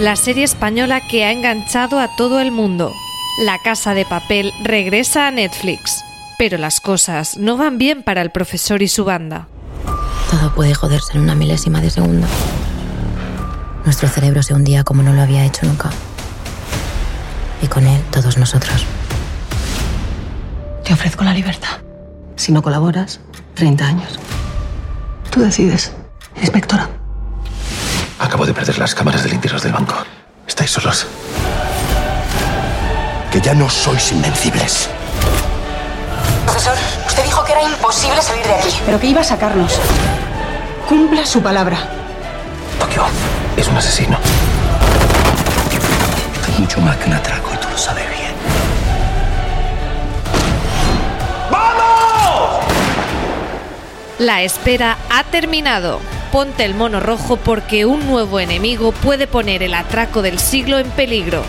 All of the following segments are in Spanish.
La serie española que ha enganchado a todo el mundo. La Casa de Papel regresa a Netflix. Pero las cosas no van bien para el profesor y su banda. Todo puede joderse en una milésima de segundo. Nuestro cerebro se hundía como no lo había hecho nunca. Y con él todos nosotros. Te ofrezco la libertad. Si no colaboras, 30 años. Tú decides, inspectora. Acabo de perder las cámaras del interior del banco. Estáis solos. Que ya no sois invencibles. Profesor, usted dijo que era imposible salir de aquí. Pero que iba a sacarnos. Cumpla su palabra. Tokio es un asesino. Es mucho más que un atraco y tú lo sabes bien. La espera ha terminado. Ponte el mono rojo porque un nuevo enemigo puede poner el atraco del siglo en peligro.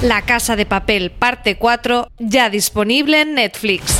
La Casa de Papel parte 4 ya disponible en Netflix.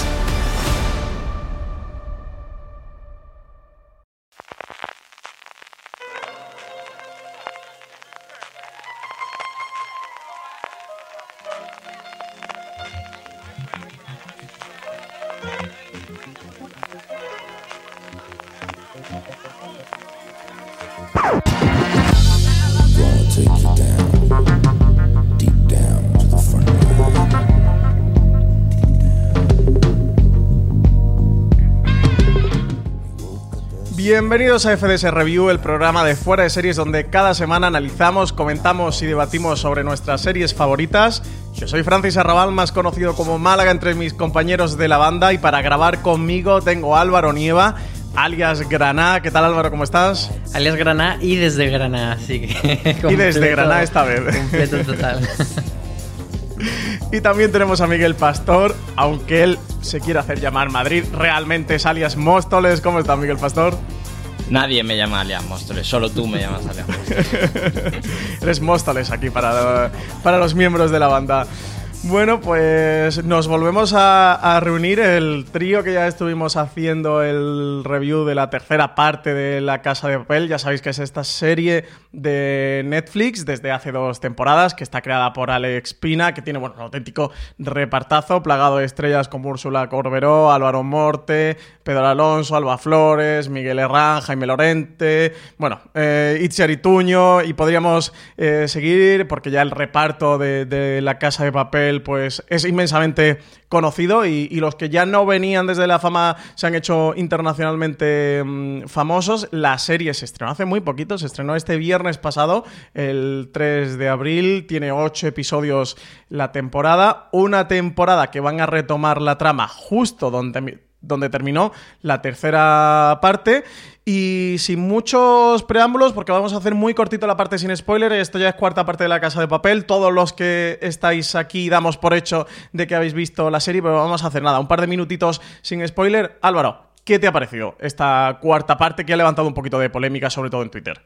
Bienvenidos a FDS Review, el programa de fuera de series donde cada semana analizamos, comentamos y debatimos sobre nuestras series favoritas. Yo soy Francis Arrabal, más conocido como Málaga entre mis compañeros de la banda y para grabar conmigo tengo a Álvaro Nieva, alias Graná. ¿Qué tal Álvaro? ¿Cómo estás? Alias Graná y desde Graná, así que... Y desde Graná esta vez. Completo total. Y también tenemos a Miguel Pastor, aunque él se quiere hacer llamar Madrid, realmente es alias Móstoles. ¿Cómo está Miguel Pastor? Nadie me llama alias Móstoles, solo tú me llamas alias Móstoles. Eres Móstoles aquí para, para los miembros de la banda. Bueno, pues nos volvemos a, reunir el trío que ya estuvimos haciendo el review de la tercera parte de La Casa de Papel. Ya sabéis que es esta serie de Netflix desde hace dos temporadas que está creada por Alex Pina, que tiene bueno, un auténtico repartazo plagado de estrellas como Úrsula Corberó, Álvaro Morte, Pedro Alonso, Alba Flores, Miguel Herrán, Jaime Lorente, bueno, eh, Itziar y podríamos eh, seguir porque ya el reparto de La Casa de Papel pues es inmensamente conocido y, los que ya no venían desde la fama se han hecho internacionalmente mmm, famosos. La serie se estrenó hace muy poquito, se estrenó este viernes pasado, el 3 de abril, tiene ocho episodios la temporada, una temporada que van a retomar la trama justo donde donde terminó la tercera parte. Y sin muchos preámbulos, porque vamos a hacer muy cortito la parte sin spoiler, esto ya es cuarta parte de la Casa de Papel, todos los que estáis aquí damos por hecho de que habéis visto la serie, pero vamos a hacer nada, un par de minutitos sin spoiler. Álvaro, ¿qué te ha parecido esta cuarta parte que ha levantado un poquito de polémica, sobre todo en Twitter?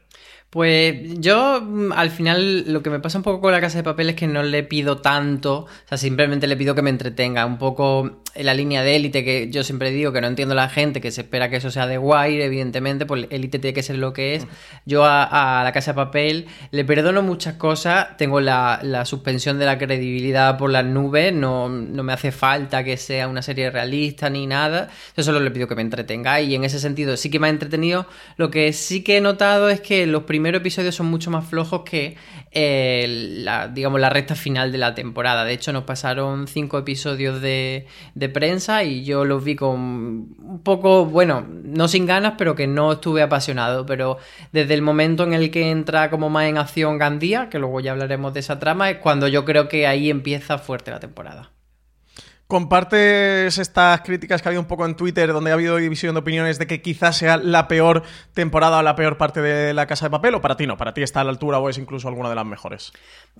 Pues yo al final lo que me pasa un poco con la casa de papel es que no le pido tanto, o sea, simplemente le pido que me entretenga, un poco la línea de élite que yo siempre digo que no entiendo la gente, que se espera que eso sea de guay, evidentemente, pues élite tiene que ser lo que es. Yo a, la Casa de Papel le perdono muchas cosas, tengo la, suspensión de la credibilidad por las nubes, no, no, me hace falta que sea una serie realista ni nada, yo solo le pido que me entretenga y en ese sentido sí que me ha entretenido. Lo que sí que he notado es que los primeros episodios son mucho más flojos que eh, la, digamos, la recta final de la temporada. De hecho, nos pasaron cinco episodios de de prensa y yo los vi con un poco, bueno, no sin ganas, pero que no estuve apasionado. Pero desde el momento en el que entra como más en acción Gandía, que luego ya hablaremos de esa trama, es cuando yo creo que ahí empieza fuerte la temporada. ¿Compartes estas críticas que ha habido un poco en Twitter, donde ha habido división de opiniones de que quizás sea la peor temporada o la peor parte de La Casa de Papel? ¿O para ti no? ¿Para ti está a la altura o es incluso alguna de las mejores?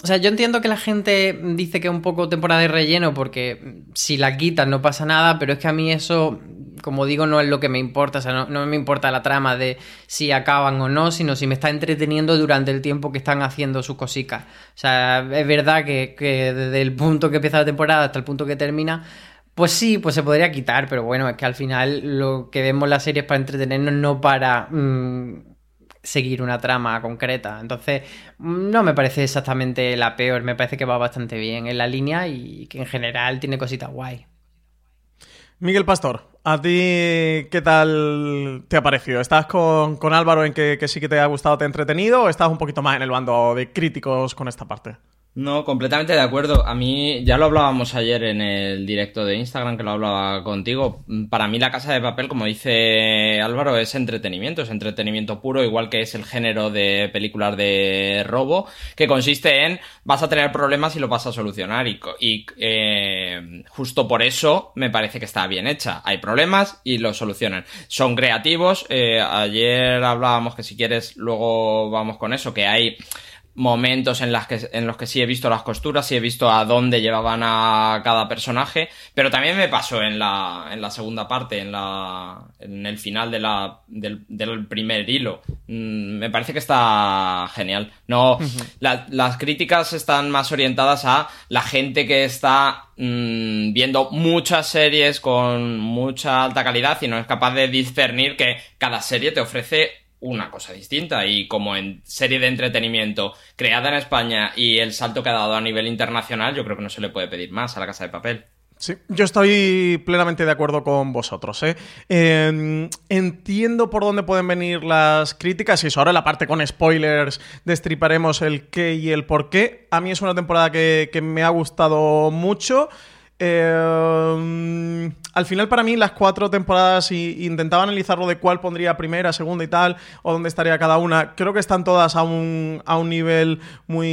O sea, yo entiendo que la gente dice que es un poco temporada de relleno porque si la quitan no pasa nada, pero es que a mí eso, como digo, no es lo que me importa. O sea, no, me importa la trama de si acaban o no, sino si me está entreteniendo durante el tiempo que están haciendo sus cositas. O sea, es verdad que, desde el punto que empieza la temporada hasta el punto que termina, pues sí, pues se podría quitar, pero bueno, es que al final lo que vemos la serie es para entretenernos, no para... Mm, seguir una trama concreta. Entonces, no me parece exactamente la peor, me parece que va bastante bien en la línea y que en general tiene cositas guay. Miguel Pastor, ¿a ti qué tal te ha parecido? ¿Estás con, Álvaro en que, que, sí que te ha gustado, te ha entretenido o estás un poquito más en el bando de críticos con esta parte? No, completamente de acuerdo. A mí, ya lo hablábamos ayer en el directo de Instagram, que lo hablaba contigo. Para mí la casa de papel, como dice Álvaro, es entretenimiento, es entretenimiento puro, igual que es el género de películas de robo, que consiste en vas a tener problemas y lo vas a solucionar. Y, y eh, justo por eso me parece que está bien hecha. Hay problemas y los solucionan. Son creativos. Eh, ayer hablábamos que si quieres, luego vamos con eso, que hay momentos en, las que, en los que sí he visto las costuras, sí he visto a dónde llevaban a cada personaje, pero también me pasó en la, en la segunda parte, en, la, en el final de la, del, del primer hilo. Mm, me parece que está genial. No, las críticas están más orientadas a la gente que está mm, viendo muchas series con mucha alta calidad y no es capaz de discernir que cada serie te ofrece una cosa distinta y como en serie de entretenimiento creada en España y el salto que ha dado a nivel internacional, yo creo que no se le puede pedir más a la Casa de Papel. Sí, yo estoy plenamente de acuerdo con vosotros. ¿eh? Em, entiendo por dónde pueden venir las críticas y eso ahora la parte con spoilers destriparemos el qué y el por qué. A mí es una temporada que, que me ha gustado mucho. Eh, al final, para mí, las cuatro temporadas, y intentaba analizarlo de cuál pondría primera, segunda y tal, o dónde estaría cada una, creo que están todas a un, a un nivel muy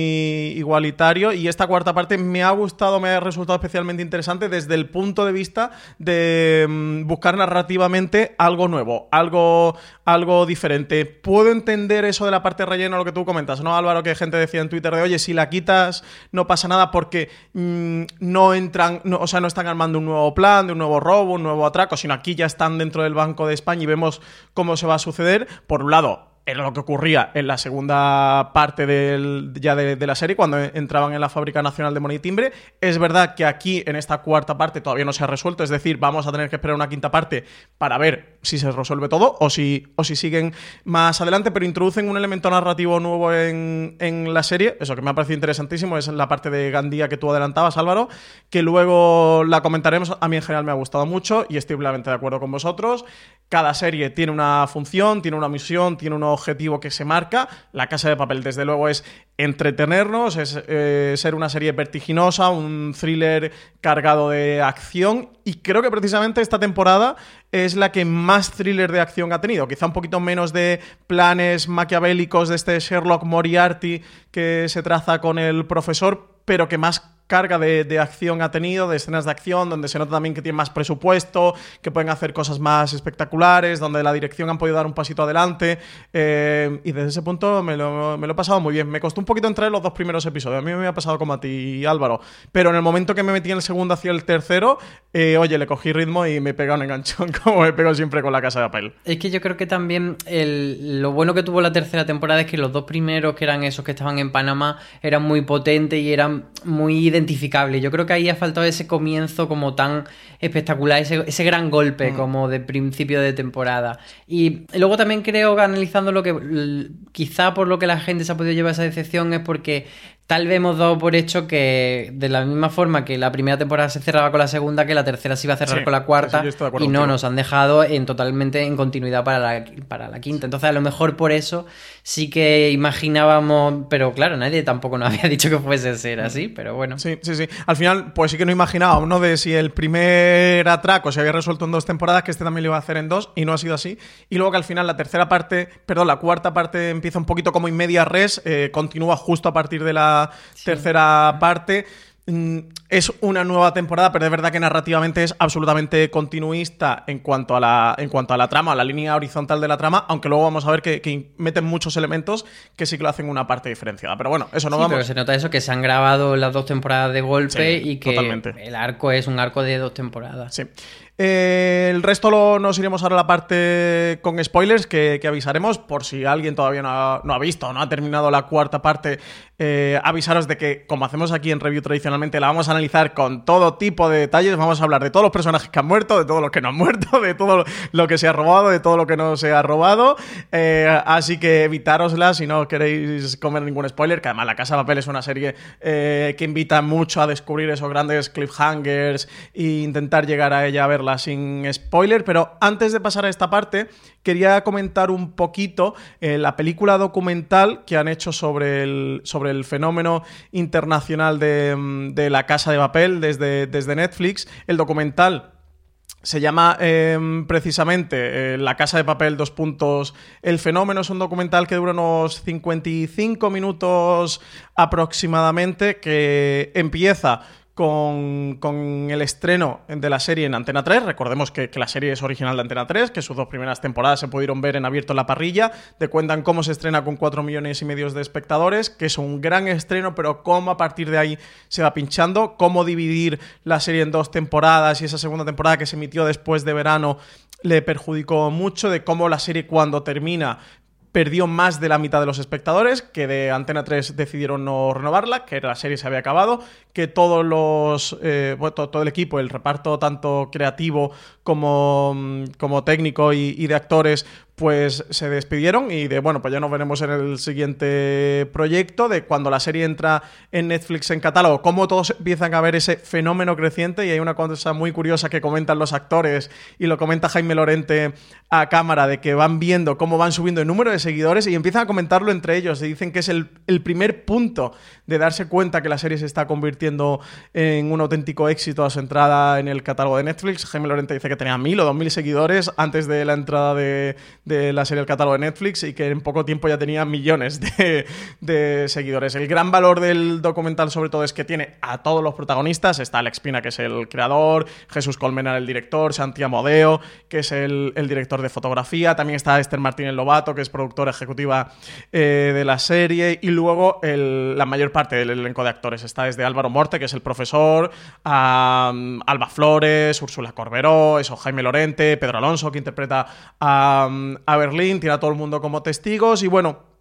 igualitario. Y esta cuarta parte me ha gustado, me ha resultado especialmente interesante desde el punto de vista de mm, buscar narrativamente algo nuevo, algo, algo diferente. Puedo entender eso de la parte relleno, lo que tú comentas, ¿no, Álvaro? Que gente decía en Twitter de, oye, si la quitas, no pasa nada porque mm, no entran o sea, no están armando un nuevo plan, de un nuevo un nuevo atraco, sino aquí ya están dentro del Banco de España y vemos cómo se va a suceder. Por un lado, era lo que ocurría en la segunda parte del, ya de, la serie, cuando entraban en la Fábrica Nacional de Money y Timbre. Es verdad que aquí, en esta cuarta parte, todavía no se ha resuelto, es decir, vamos a tener que esperar una quinta parte para ver si se resuelve todo o si, o si siguen más adelante, pero introducen un elemento narrativo nuevo en, en la serie, eso que me ha parecido interesantísimo, es la parte de Gandía que tú adelantabas, Álvaro, que luego la comentaremos. A mí en general me ha gustado mucho y estoy plenamente de acuerdo con vosotros. Cada serie tiene una función, tiene una misión, tiene un objetivo que se marca. La Casa de Papel, desde luego, es entretenernos, es eh, ser una serie vertiginosa, un thriller cargado de acción. Y creo que precisamente esta temporada es la que más thriller de acción ha tenido. Quizá un poquito menos de planes maquiavélicos de este Sherlock Moriarty que se traza con el profesor, pero que más carga de, acción ha tenido, de escenas de acción, donde se nota también que tiene más presupuesto, que pueden hacer cosas más espectaculares, donde la dirección han podido dar un pasito adelante. Eh, y desde ese punto me lo, he pasado muy bien. Me costó un poquito entrar en los dos primeros episodios. A mí me ha pasado como a ti, Álvaro. Pero en el momento que me metí en el segundo hacia el tercero, eh, oye, le cogí ritmo y me pega un enganchón, como me pego siempre con la casa de papel. Es que yo creo que también lo bueno que tuvo la tercera temporada es que los dos primeros, que eran esos que estaban en Panamá, eran muy potentes y eran muy identificable. Yo creo que ahí ha faltado ese comienzo como tan espectacular, ese, ese gran golpe Mm. como de principio de temporada. Y luego también creo que analizando lo que quizá por lo que la gente se ha podido llevar esa decepción es porque tal vez hemos dado por hecho que de la misma forma que la primera temporada se cerraba con la segunda, que la tercera se iba a cerrar Sí, con la cuarta sí, y no nos han dejado en totalmente en continuidad para la, para la quinta. Entonces a lo mejor por eso sí que imaginábamos, pero claro, nadie tampoco nos había dicho que fuese a ser así, pero bueno. Sí, sí, sí. Al final, pues sí que no imaginaba uno de si el primer atraco se había resuelto en dos temporadas, que este también lo iba a hacer en dos, y no ha sido así. Y luego que al final la tercera parte, perdón, la cuarta parte empieza un poquito como en media res, eh, continúa justo a partir de la tercera parte. Mm, Es una nueva temporada, pero de verdad que narrativamente es absolutamente continuista en cuanto a la, en cuanto a la trama, a la línea horizontal de la trama, aunque luego vamos a ver que, que meten muchos elementos que sí que lo hacen una parte diferenciada. Pero bueno, eso no Sí, vamos. pero se nota eso, que se han grabado las dos temporadas de golpe Sí, y que totalmente. el arco es un arco de dos temporadas. Sí. Eh, el resto lo, nos iremos ahora a la parte con spoilers que, avisaremos por si alguien todavía no ha, no ha visto no ha terminado la cuarta parte. eh, avisaros de que, como hacemos aquí en review tradicionalmente, la vamos a analizar con todo tipo de detalles. Vamos a hablar de todos los personajes que han muerto, de todo lo que no han muerto, de todo lo que se ha robado, de todo lo que no se ha robado. Eh, así que evitárosla si no queréis comer ningún spoiler. Que además, La Casa de Papel es una serie que invita mucho a descubrir esos grandes cliffhangers e intentar llegar a ella a sin spoiler. Pero antes de pasar a esta parte, quería comentar un poquito eh, la película documental que han hecho sobre el, sobre el fenómeno internacional de, mm, de la casa de papel desde, desde Netflix. El documental se llama eh, precisamente eh, La Casa de Papel, dos puntos. El fenómeno es un documental que dura unos 55 minutos aproximadamente, que empieza con, con el estreno de la serie en Antena 3. Recordemos que, que la serie es original de Antena 3, que sus dos primeras temporadas se pudieron ver en abierto en la parrilla. Te cuentan cómo se estrena con 4 millones y medio de espectadores, que es un gran estreno, pero cómo a partir de ahí se va pinchando, cómo dividir la serie en dos temporadas y esa segunda temporada que se emitió después de verano le perjudicó mucho, de cómo la serie cuando termina perdió más de la mitad de los espectadores, que de Antena 3 decidieron no renovarla, que la serie se había acabado, que todos los, eh, bueno, todo, todo el equipo, el reparto tanto creativo como, mm, como técnico y, de actores, pues se despidieron y de, bueno, pues ya nos veremos en el siguiente proyecto, de cuando la serie entra en Netflix en catálogo, cómo todos empiezan a ver ese fenómeno creciente y hay una cosa muy curiosa que comentan los actores y lo comenta Jaime Lorente a cámara, de que van viendo cómo van subiendo el número de seguidores y empiezan a comentarlo entre ellos. Y dicen que es el, el primer punto de darse cuenta que la serie se está convirtiendo en un auténtico éxito a su entrada en el catálogo de Netflix. Jaime Lorente dice que tenía mil o dos mil seguidores antes de la entrada de, de la serie al catálogo de Netflix y que en poco tiempo ya tenía millones de, de seguidores. El gran valor del documental sobre todo es que tiene a todos los protagonistas. Está Alex Pina, que es el creador, Jesús Colmenar, el director, Santi Amodeo, que es el, el director de fotografía, también está Esther Martínez Lobato, que es productora ejecutiva eh, de la serie, y luego la mayor parte del elenco de actores. Está desde Álvaro Morte, que es el profesor, a Alba Flores, Úrsula Corberó, eso, Jaime Lorente, Pedro Alonso, que interpreta a, a Berlín, tiene a todo el mundo como testigos, y bueno,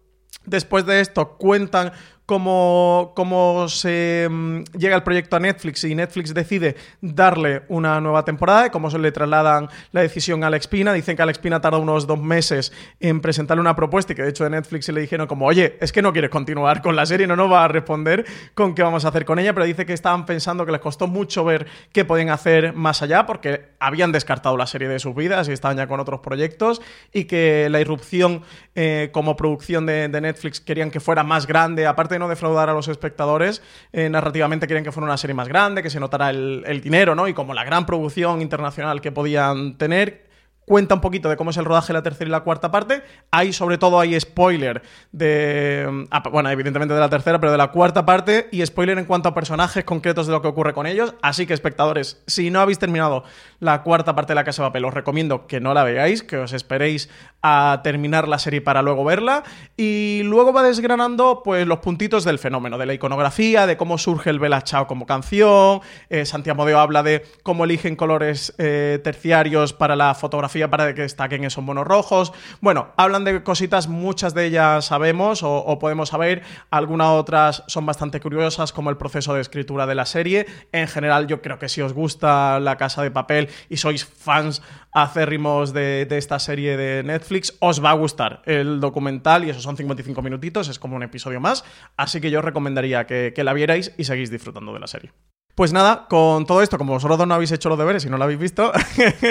Después de esto cuentan cómo, cómo se mm, llega el proyecto a Netflix y Netflix decide darle una nueva temporada y cómo se le trasladan la decisión a Alex Pina. Dicen que Alex Pina tarda unos dos meses en presentarle una propuesta y que de hecho de Netflix le dijeron como, oye, es que no quieres continuar con la serie, no nos va a responder con qué vamos a hacer con ella, pero dice que estaban pensando que les costó mucho ver qué podían hacer más allá porque habían descartado la serie de sus vidas y estaban ya con otros proyectos y que la irrupción eh, como producción de, de Netflix querían que fuera más grande, aparte de no defraudar a los espectadores, eh, narrativamente querían que fuera una serie más grande, que se notara el, el dinero, ¿no? Y como la gran producción internacional que podían tener. Cuenta un poquito de cómo es el rodaje de la tercera y la cuarta parte. Hay, sobre todo, hay spoiler de. ah, bueno, evidentemente de la tercera, pero de la cuarta parte. Y spoiler en cuanto a personajes concretos de lo que ocurre con ellos. Así que, espectadores, si no habéis terminado la cuarta parte de la Casa de Papel, os recomiendo que no la veáis, que os esperéis a terminar la serie para luego verla. Y luego va desgranando, pues, los puntitos del fenómeno, de la iconografía, de cómo surge el Bella Chao como canción. Eh, Santiago Modeo habla de cómo eligen colores eh, terciarios para la fotografía para que destaquen esos monos rojos. Bueno, hablan de cositas, muchas de ellas sabemos o, podemos saber, algunas otras son bastante curiosas, como el proceso de escritura de la serie. En general, yo creo que si os gusta La Casa de Papel y sois fans acérrimos de, esta serie de Netflix, os va a gustar el documental y esos son 55 minutitos, es como un episodio más, así que yo os recomendaría que la vierais y seguís disfrutando de la serie. Pues nada, con todo esto, como vosotros dos no habéis hecho los deberes y no lo habéis visto,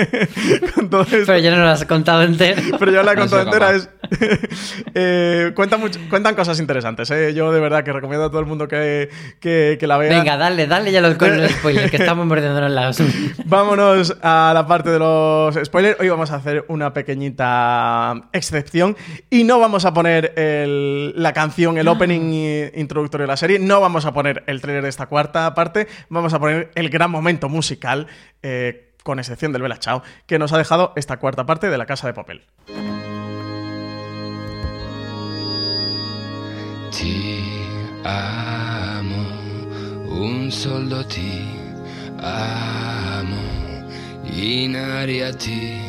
con todo esto, Pero yo no lo has contado entero. pero yo la he contado entera. Es, eh, cuentan, mucho- cuentan cosas interesantes. eh. Yo de verdad que recomiendo a todo el mundo que, que- que la vea. Venga, dale, dale ya los con el spoiler, que estamos mordiéndonos las Vámonos a la parte de los spoilers. Hoy vamos a hacer una pequeñita excepción y no vamos a poner el- la canción, el opening introductorio de la serie, no vamos a poner el trailer de esta cuarta parte, vamos a poner el gran momento musical, eh, con excepción del Bella Chao, que nos ha dejado esta cuarta parte de La Casa de Papel. Ti amo, un soldo ti amo, in aria ti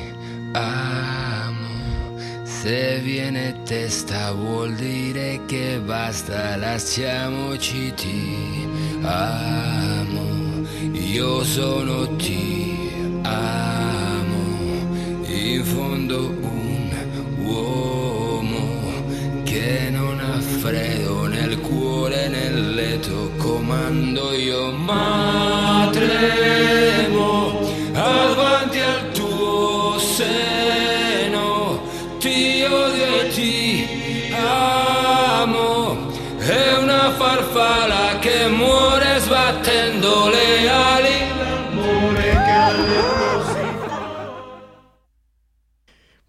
amo. Se viene testa vuol dire che basta, lasciamoci ti amo, io sono ti amo, in fondo cuando yo más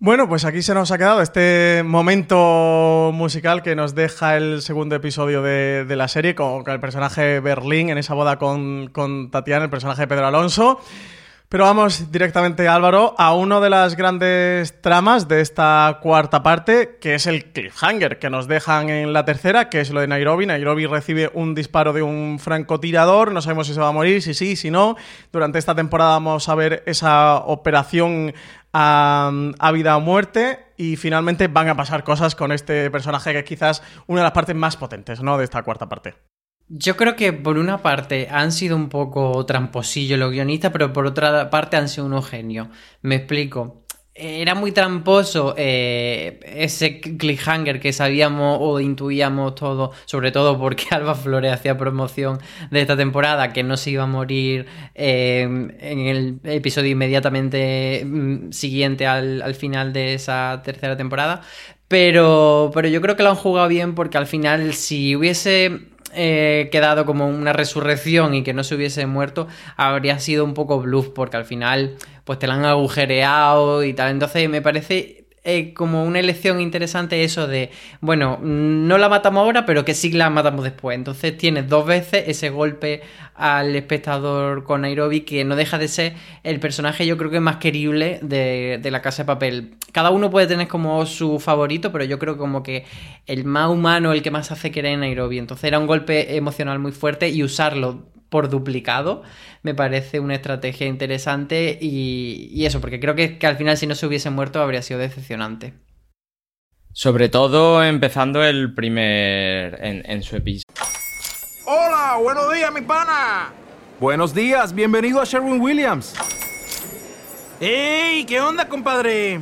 Bueno, pues aquí se nos ha quedado este momento musical que nos deja el segundo episodio de, de la serie con, el personaje Berlín en esa boda con, con Tatiana, el personaje de Pedro Alonso. Pero vamos directamente, Álvaro, a una de las grandes tramas de esta cuarta parte, que es el cliffhanger que nos dejan en la tercera, que es lo de Nairobi. Nairobi recibe un disparo de un francotirador, no sabemos si se va a morir, si sí, si no. Durante esta temporada vamos a ver esa operación a, vida o muerte y finalmente van a pasar cosas con este personaje que es quizás una de las partes más potentes ¿no? de esta cuarta parte. Yo creo que por una parte han sido un poco tramposillos los guionistas, pero por otra parte han sido unos genios. Me explico. Era muy tramposo eh, ese cliffhanger que sabíamos o intuíamos todo, sobre todo porque Alba Flores hacía promoción de esta temporada, que no se iba a morir eh, en el episodio inmediatamente mm, siguiente al, al final de esa tercera temporada. Pero, pero yo creo que lo han jugado bien porque al final si hubiese eh, quedado como una resurrección y que no se hubiese muerto, habría sido un poco bluff, porque al final, pues te la han agujereado y tal. Entonces, me parece eh, como una elección interesante eso de, bueno, no la matamos ahora, pero que sí la matamos después. Entonces, tienes dos veces ese golpe al espectador con Nairobi, que no deja de ser el personaje, yo creo que más querible de, de la casa de papel. Cada uno puede tener como su favorito, pero yo creo como que el más humano, el que más hace querer en Nairobi. Entonces era un golpe emocional muy fuerte y usarlo por duplicado me parece una estrategia interesante y, y eso, porque creo que, que, al final si no se hubiese muerto habría sido decepcionante. Sobre todo empezando el primer en, en su episodio. Hola, buenos días, mi pana. Buenos días, bienvenido a Sherwin Williams. ¡Ey! ¿Qué onda, compadre?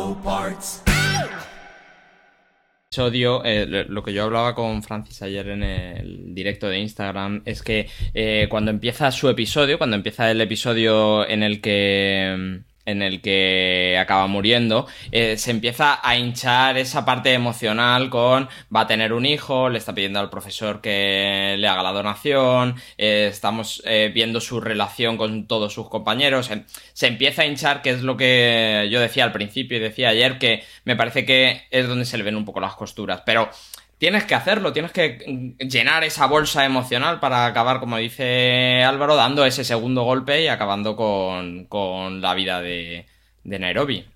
Episodio, eh, lo que yo hablaba con Francis ayer en el directo de Instagram, es que eh, cuando empieza su episodio, cuando empieza el episodio en el que en el que acaba muriendo, eh, se empieza a hinchar esa parte emocional con va a tener un hijo, le está pidiendo al profesor que le haga la donación, eh, estamos eh, viendo su relación con todos sus compañeros, se empieza a hinchar, que es lo que yo decía al principio y decía ayer, que me parece que es donde se le ven un poco las costuras, pero tienes que hacerlo, tienes que llenar esa bolsa emocional para acabar, como dice Álvaro, dando ese segundo golpe y acabando con, la vida de, Nairobi.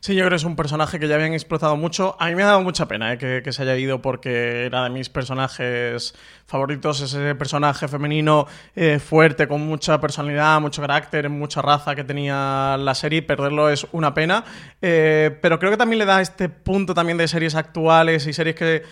Sí, yo creo que es un personaje que ya habían explotado mucho. A mí me ha dado mucha pena eh, que, se haya ido porque era de mis personajes favoritos. Ese personaje femenino eh, fuerte, con mucha personalidad, mucho carácter, mucha raza que tenía la serie. Perderlo es una pena. Eh, pero creo que también le da este punto también de series actuales y series que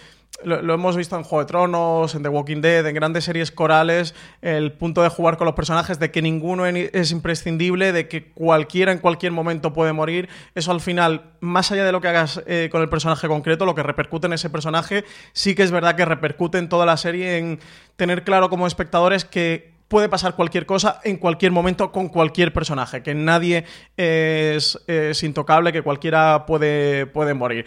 lo, hemos visto en Juego de Tronos, en The Walking Dead, en grandes series corales, el punto de jugar con los personajes, de que ninguno es imprescindible, de que cualquiera en cualquier momento puede morir. Eso al final, más allá de lo que hagas eh, con el personaje concreto, lo que repercute en ese personaje, sí que es verdad que repercute en toda la serie en tener claro como espectadores que puede pasar cualquier cosa en cualquier momento con cualquier personaje, que nadie es, intocable, que cualquiera puede, puede morir.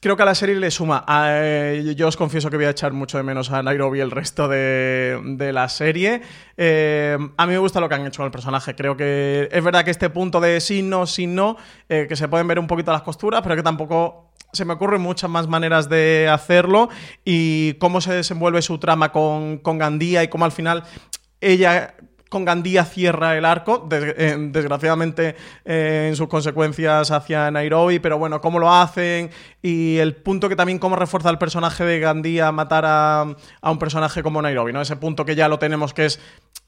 Creo que a la serie le suma. Eh, yo os confieso que voy a echar mucho de menos a Nairobi el resto de, la serie. Eh, a mí me gusta lo que han hecho con el personaje. Creo que es verdad que este punto de sí, no, sí, no, eh, que se pueden ver un poquito las costuras, pero que tampoco se me ocurren muchas más maneras de hacerlo y cómo se desenvuelve su trama con, con Gandía y cómo al final ella con Gandía cierra el arco, eh, desgraciadamente eh, en sus consecuencias hacia Nairobi, pero bueno, cómo lo hacen y el punto que también cómo refuerza el personaje de Gandía matar a, a un personaje como Nairobi, ¿no? Ese punto que ya lo tenemos que es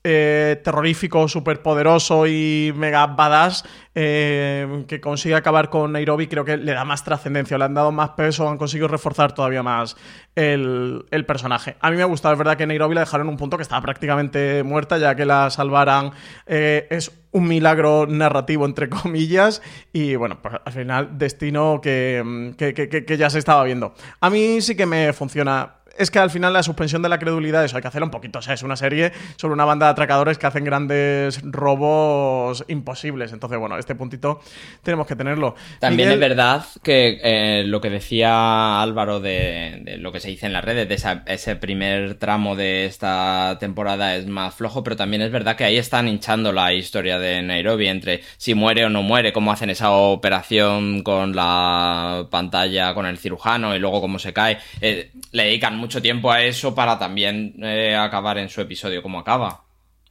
eh, terrorífico, poderoso y mega badass eh, que consigue acabar con Nairobi, creo que le da más trascendencia, le han dado más peso, han conseguido reforzar todavía más el, personaje. A mí me ha gustado, es verdad que Nairobi la dejaron en un punto que estaba prácticamente muerta, ya que la salvaran eh, es un milagro narrativo, entre comillas, y bueno, pues al final destino que, que ya se estaba viendo. A mí sí que me funciona es que al final la suspensión de la credulidad, eso hay que hacerlo un poquito. O sea, es una serie sobre una banda de atracadores que hacen grandes robos imposibles. Entonces, bueno, este puntito tenemos que tenerlo. También es verdad que eh, lo que decía Álvaro de, lo que se dice en las redes, de ese primer tramo de esta temporada es más flojo, pero también es verdad que ahí están hinchando la historia de Nairobi entre si muere o no muere, cómo hacen esa operación con la pantalla, con el cirujano y luego cómo se cae. Eh, le dedican mucho tiempo a eso para también eh, acabar en su episodio como acaba.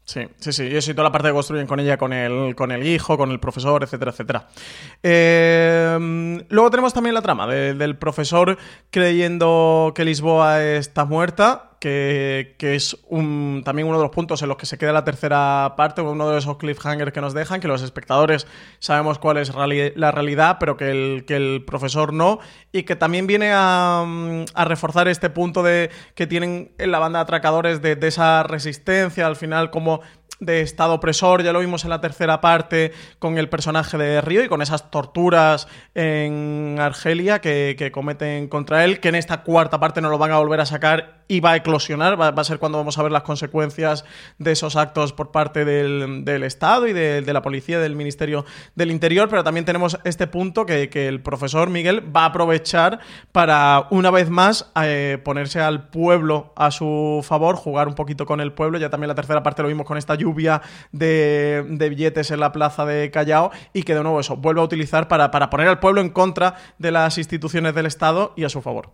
Sí, sí, sí. Y eso y toda la parte que construyen con ella, con el, con el hijo, con el profesor, etcétera, etcétera. Eh, luego tenemos también la trama del profesor creyendo que Lisboa está muerta que, es también uno de los puntos en los que se queda la tercera parte, uno de esos cliffhangers que nos dejan, que los espectadores sabemos cuál es la realidad, pero que el, profesor no, y que también viene a, reforzar este punto de que tienen en la banda de atracadores de, de esa resistencia, al final como de Estado opresor, ya lo vimos en la tercera parte con el personaje de Río y con esas torturas en Argelia que, cometen contra él, que en esta cuarta parte no lo van a volver a sacar y va a eclosionar, va, a ser cuando vamos a ver las consecuencias de esos actos por parte del, Estado y de, la policía, del Ministerio del Interior, pero también tenemos este punto que, el profesor Miguel va a aprovechar para una vez más eh, ponerse al pueblo a su favor, jugar un poquito con el pueblo, ya también la tercera parte lo vimos con esta lluvia lluvia de, billetes en la plaza de Callao y que de nuevo eso vuelve a utilizar para, para poner al pueblo en contra de las instituciones del Estado y a su favor.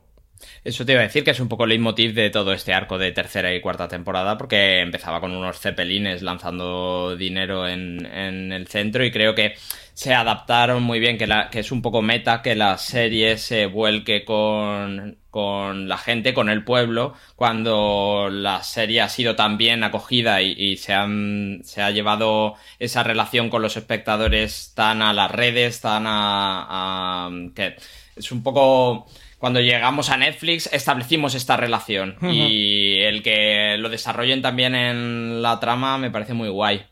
Eso te iba a decir que es un poco el leitmotiv de todo este arco de tercera y cuarta temporada, porque empezaba con unos cepelines lanzando dinero en, en el centro y creo que se adaptaron muy bien, que, la, que es un poco meta que la serie se vuelque con, con la gente, con el pueblo, cuando la serie ha sido tan bien acogida y, se, han, se ha llevado esa relación con los espectadores tan a las redes, tan a, a que es un poco cuando llegamos a Netflix establecimos esta relación y el que lo desarrollen también en la trama me parece muy guay.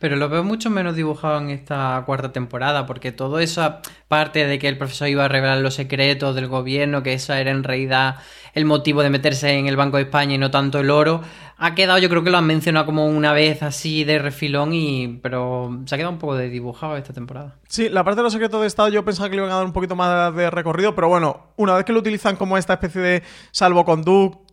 Pero lo veo mucho menos dibujado en esta cuarta temporada, porque toda esa parte de que el profesor iba a revelar los secretos del gobierno, que eso era en realidad el motivo de meterse en el Banco de España y no tanto el oro, ha quedado, yo creo que lo han mencionado como una vez así de refilón, y pero se ha quedado un poco de dibujado esta temporada. Sí, la parte de los secretos de Estado yo pensaba que le iban a dar un poquito más de recorrido, pero bueno, una vez que lo utilizan como esta especie de salvoconducto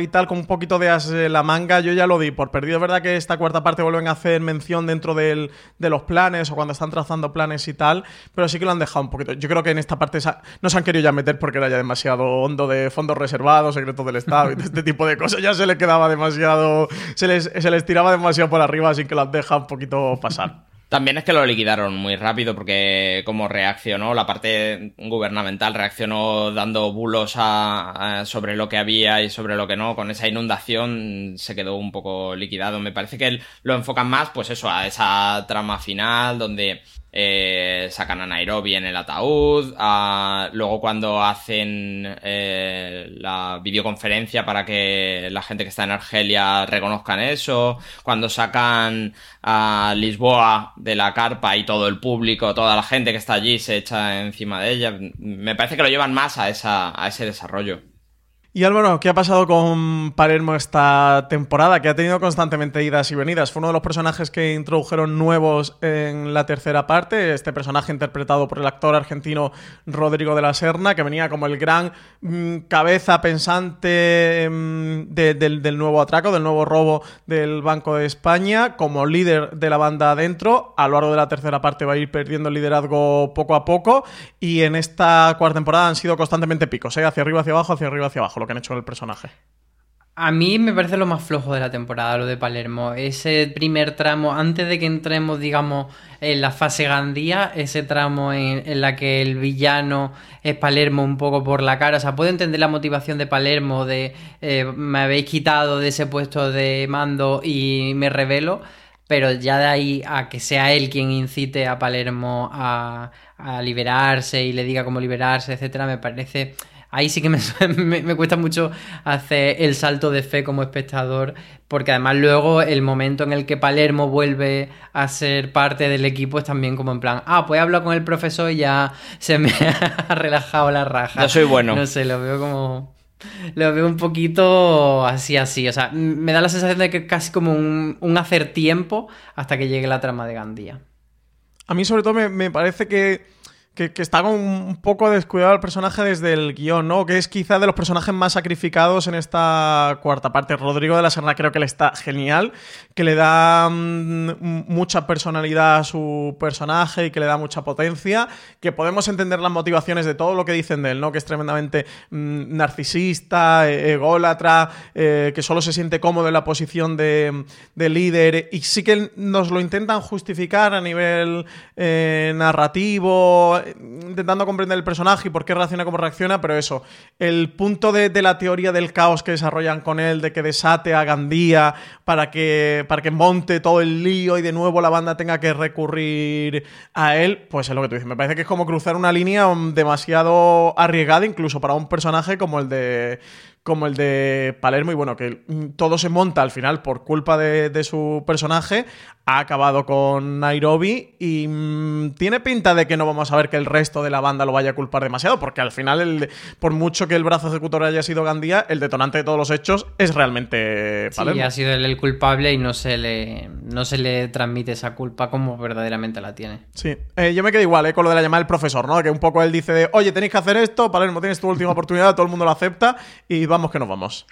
y tal, con un poquito de as la manga, yo ya lo di por perdido. Es verdad que esta cuarta parte vuelven a hacer mención dentro del, de los planes o cuando están trazando planes y tal, pero sí que lo han dejado un poquito. Yo creo que en esta parte no se han querido ya meter porque era ya demasiado hondo de fondos reservados, secretos del Estado y este tipo de cosas. Ya se le quedaba demasiado, se les, se les tiraba demasiado por arriba, así que lo han dejado un poquito pasar. También es que lo liquidaron muy rápido porque como reaccionó, la parte gubernamental reaccionó dando bulos a, sobre lo que había y sobre lo que no, con esa inundación se quedó un poco liquidado. Me parece que lo enfocan más, pues eso, a esa trama final donde eh, sacan a Nairobi en el ataúd, a, luego cuando hacen eh, la videoconferencia para que la gente que está en Argelia reconozcan eso, cuando sacan a Lisboa de la carpa y todo el público, toda la gente que está allí se echa encima de ella, me parece que lo llevan más a, esa, a ese desarrollo. Y Álvaro, ¿qué ha pasado con Palermo esta temporada? Que ha tenido constantemente idas y venidas. Fue uno de los personajes que introdujeron nuevos en la tercera parte. Este personaje interpretado por el actor argentino Rodrigo de la Serna, que venía como el gran mm, cabeza pensante del, del, nuevo atraco, del nuevo robo del Banco de España, como líder de la banda adentro. A lo largo de la tercera parte va a ir perdiendo el liderazgo poco a poco. Y en esta cuarta temporada han sido constantemente picos, ¿eh? hacia arriba, hacia abajo, hacia arriba, hacia abajo que han hecho con el personaje. A mí me parece lo más flojo de la temporada, lo de Palermo. Ese primer tramo, antes de que entremos, digamos, en la fase Gandía, ese tramo en, en, la que el villano es Palermo un poco por la cara. O sea, puedo entender la motivación de Palermo de eh, me habéis quitado de ese puesto de mando y me revelo. Pero ya de ahí a que sea él quien incite a Palermo a liberarse y le diga cómo liberarse, etcétera, me parece ahí sí que me, me, me, cuesta mucho hacer el salto de fe como espectador, porque además luego el momento en el que Palermo vuelve a ser parte del equipo es también como en plan, ah, pues he hablado con el profesor y ya se me ha relajado la raja. Yo soy bueno. No sé, lo veo como... Lo veo un poquito así, así. O sea, me da la sensación de que es casi como un, un hacer tiempo hasta que llegue la trama de Gandía. A mí sobre todo me, me parece que que, está un poco descuidado el personaje desde el guion, ¿no? Que es quizá de los personajes más sacrificados en esta cuarta parte. Rodrigo de la Serna creo que le está genial, que le da mmm, mucha personalidad a su personaje y que le da mucha potencia, que podemos entender las motivaciones de todo lo que dicen de él, ¿no? Que es tremendamente mmm, narcisista, ególatra, eh, que solo se siente cómodo en la posición de, de, líder y sí que nos lo intentan justificar a nivel eh, narrativo intentando comprender el personaje y por qué reacciona como reacciona, pero eso, el punto de, la teoría del caos que desarrollan con él, de que desate a Gandía para que, para que monte todo el lío y de nuevo la banda tenga que recurrir a él, pues es lo que tú dices. Me parece que es como cruzar una línea demasiado arriesgada, incluso para un personaje como el de como el de Palermo y bueno, que todo se monta al final por culpa de su personaje, ha acabado con Nairobi y mmm, tiene pinta de que no vamos a ver que el resto de la banda lo vaya a culpar demasiado, porque al final, el, por mucho que el brazo ejecutor haya sido Gandía, el detonante de todos los hechos es realmente Palermo. Sí, ha sido él el culpable y no se le, no se le transmite esa culpa como verdaderamente la tiene. Sí, eh, yo me quedo igual eh, con lo de la llamada del profesor, ¿no? Que un poco él dice de, oye, tenéis que hacer esto, Palermo, tienes tu última oportunidad, todo el mundo lo acepta y vamos que nos vamos.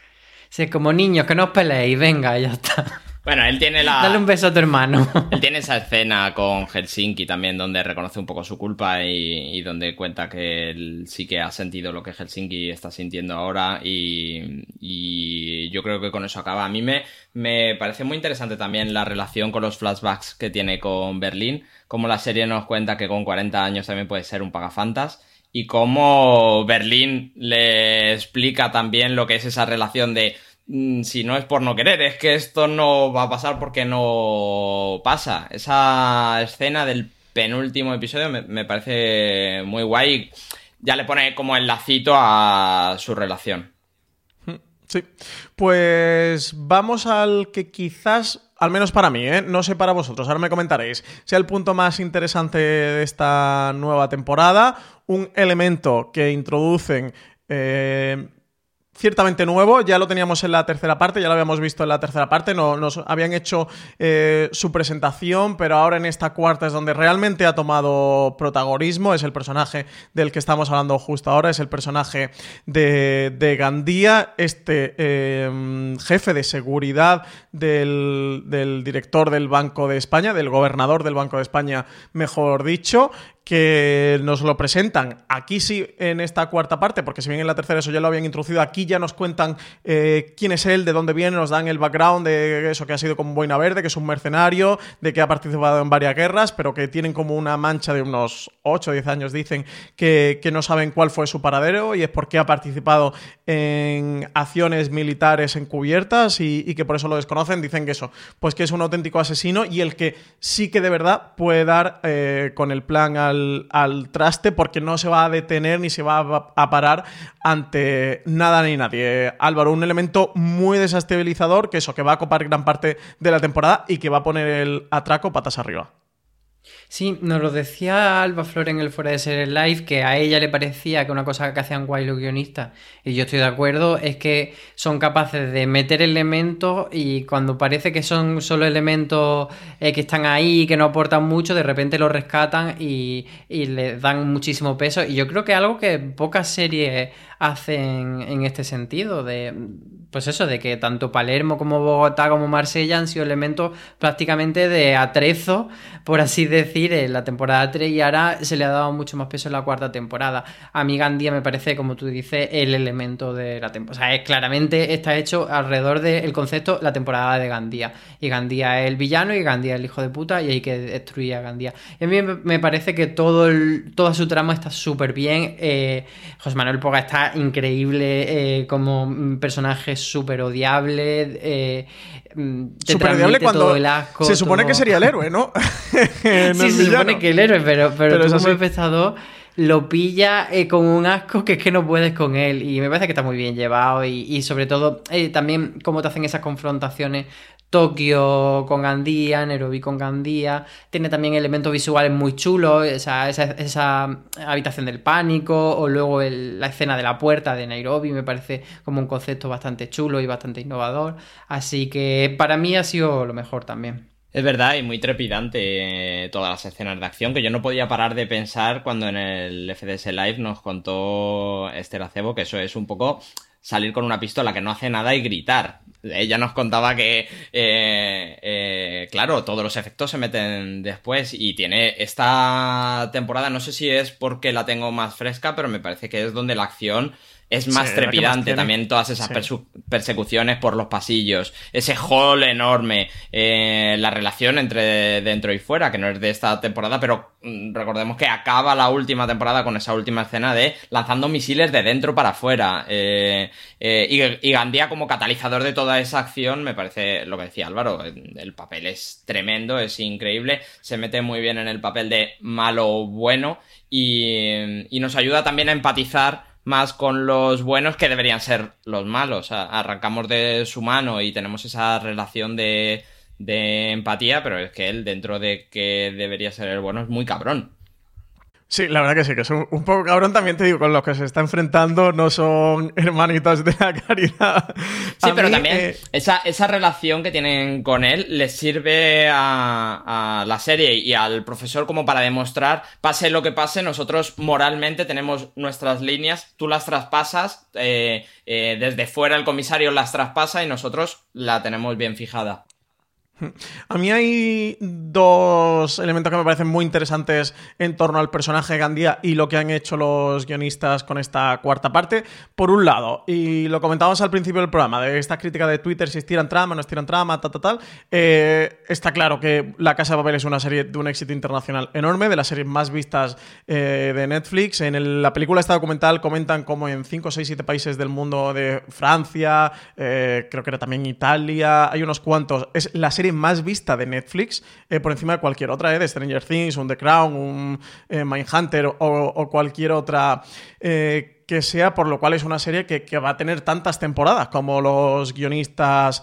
Sí, como niños, que no os peleéis, venga, ya está. Bueno, él tiene la. Dale un beso a tu hermano. Él tiene esa escena con Helsinki también, donde reconoce un poco su culpa y, y, donde cuenta que él sí que ha sentido lo que Helsinki está sintiendo ahora. Y, y yo creo que con eso acaba. A mí me, me parece muy interesante también la relación con los flashbacks que tiene con Berlín. Como la serie nos cuenta que con 40 años también puede ser un pagafantas y cómo Berlín le explica también lo que es esa relación de si no es por no querer, es que esto no va a pasar porque no pasa. Esa escena del penúltimo episodio me, parece muy guay. Ya le pone como el lacito a su relación. Sí, pues vamos al que quizás, al menos para mí, ¿eh? no sé para vosotros, ahora me comentaréis, sea el punto más interesante de esta nueva temporada, un elemento que introducen... Eh, ciertamente nuevo, ya lo teníamos en la tercera parte, ya lo habíamos visto en la tercera parte, no, nos habían hecho eh, su presentación, pero ahora en esta cuarta es donde realmente ha tomado protagonismo, es el personaje del que estamos hablando justo ahora, es el personaje de, de Gandía, este eh, jefe de seguridad del, del director del Banco de España, del gobernador del Banco de España, mejor dicho, que nos lo presentan aquí sí en esta cuarta parte, porque si bien en la tercera eso ya lo habían introducido, aquí ya nos cuentan eh, quién es él, de dónde viene, nos dan el background de eso que ha sido como Boina Verde, que es un mercenario, de que ha participado en varias guerras, pero que tienen como una mancha de unos 8 o 10 años, dicen, que, que no saben cuál fue su paradero y es porque ha participado en acciones militares encubiertas y, que por eso lo desconocen, dicen que eso, pues que es un auténtico asesino y el que sí que de verdad puede dar eh, con el plan al al, traste porque no se va a detener ni se va a, parar ante nada ni nadie. Álvaro, un elemento muy desestabilizador que eso, que va a copar gran parte de la temporada y que va a poner el atraco patas arriba. Sí, nos lo decía Alba Flor en el Fuera de Ser Live, que a ella le parecía que una cosa que hacían guay los guionistas, y yo estoy de acuerdo, es que son capaces de meter elementos y cuando parece que son solo elementos eh, que están ahí y que no aportan mucho, de repente los rescatan y, y les dan muchísimo peso. Y yo creo que es algo que pocas series hacen en este sentido, de pues eso, de que tanto Palermo como Bogotá como Marsella han sido elementos prácticamente de atrezo, por así decir, en la temporada 3 y ahora se le ha dado mucho más peso en la cuarta temporada. A mí Gandía me parece, como tú dices, el elemento de la temporada. O sea, es, claramente está hecho alrededor del concepto la temporada de Gandía. Y Gandía es el villano y Gandía es el hijo de puta y hay que destruir a Gandía. Y a mí me parece que todo toda su trama está súper bien. Eh, José Manuel Poga está increíble eh, como personaje súper odiable. Eh, mm, súper odiable cuando se supone que sería el héroe, ¿no? sí, se supone que el héroe, pero, pero, tú como espectador lo pilla eh, con un asco que es que no puedes con él. Y me parece que está muy bien llevado. Y, sobre todo, eh, también cómo te hacen esas confrontaciones Tokio con Gandía, Nairobi con Gandía. Tiene también elementos visuales muy chulos, esa, esa, habitación del pánico, o luego la escena de la puerta de Nairobi, me parece como un concepto bastante chulo y bastante innovador. Así que para mí ha sido lo mejor también. Es verdad, y muy trepidante eh, todas las escenas de acción, que yo no podía parar de pensar cuando en el FDS Live nos contó Esther Acebo que eso es un poco salir con una pistola que no hace nada y gritar. Ella nos contaba que, eh, eh, claro, todos los efectos se meten después y tiene esta temporada, no sé si es porque la tengo más fresca, pero me parece que es donde la acción es más trepidante también todas esas persecuciones por los pasillos, ese hall enorme, eh, la relación entre dentro y fuera, que no es de esta temporada, pero mm, recordemos que acaba la última temporada con esa última escena de lanzando misiles de dentro para afuera. Eh, eh, y, Gandía como catalizador de toda esa acción, me parece lo que decía Álvaro, el papel es tremendo, es increíble, se mete muy bien en el papel de malo bueno y, y nos ayuda también a empatizar más con los buenos que deberían ser los malos. arrancamos de su mano y tenemos esa relación de, de empatía, pero es que él, dentro de que debería ser el bueno, es muy cabrón. Sí, la verdad que sí, que es un, poco cabrón también te digo, con los que se está enfrentando no son hermanitos de la caridad. Sí, pero también eh, esa, esa relación que tienen con él les sirve a, la serie y al profesor como para demostrar, pase lo que pase, nosotros moralmente tenemos nuestras líneas, tú las traspasas, eh, eh, desde fuera el comisario las traspasa y nosotros la tenemos bien fijada. A mí hay dos elementos que me parecen muy interesantes en torno al personaje de Gandía y lo que han hecho los guionistas con esta cuarta parte. Por un lado, y lo comentábamos al principio del programa, de esta crítica de Twitter, si estiran trama, no estiran trama, tal, tal, tal, eh, está claro que La Casa de Papel es una serie de un éxito internacional enorme, de las series más vistas eh, de Netflix. En la película esta documental comentan como en 5, 6, 7 países del mundo de Francia, eh, creo que era también Italia, hay unos cuantos. Es la serie más vista de Netflix eh, por encima de cualquier otra, eh, de Stranger Things, un The Crown, un eh, Mindhunter o, cualquier otra que sea por lo cual es una serie que va a tener tantas temporadas como los guionistas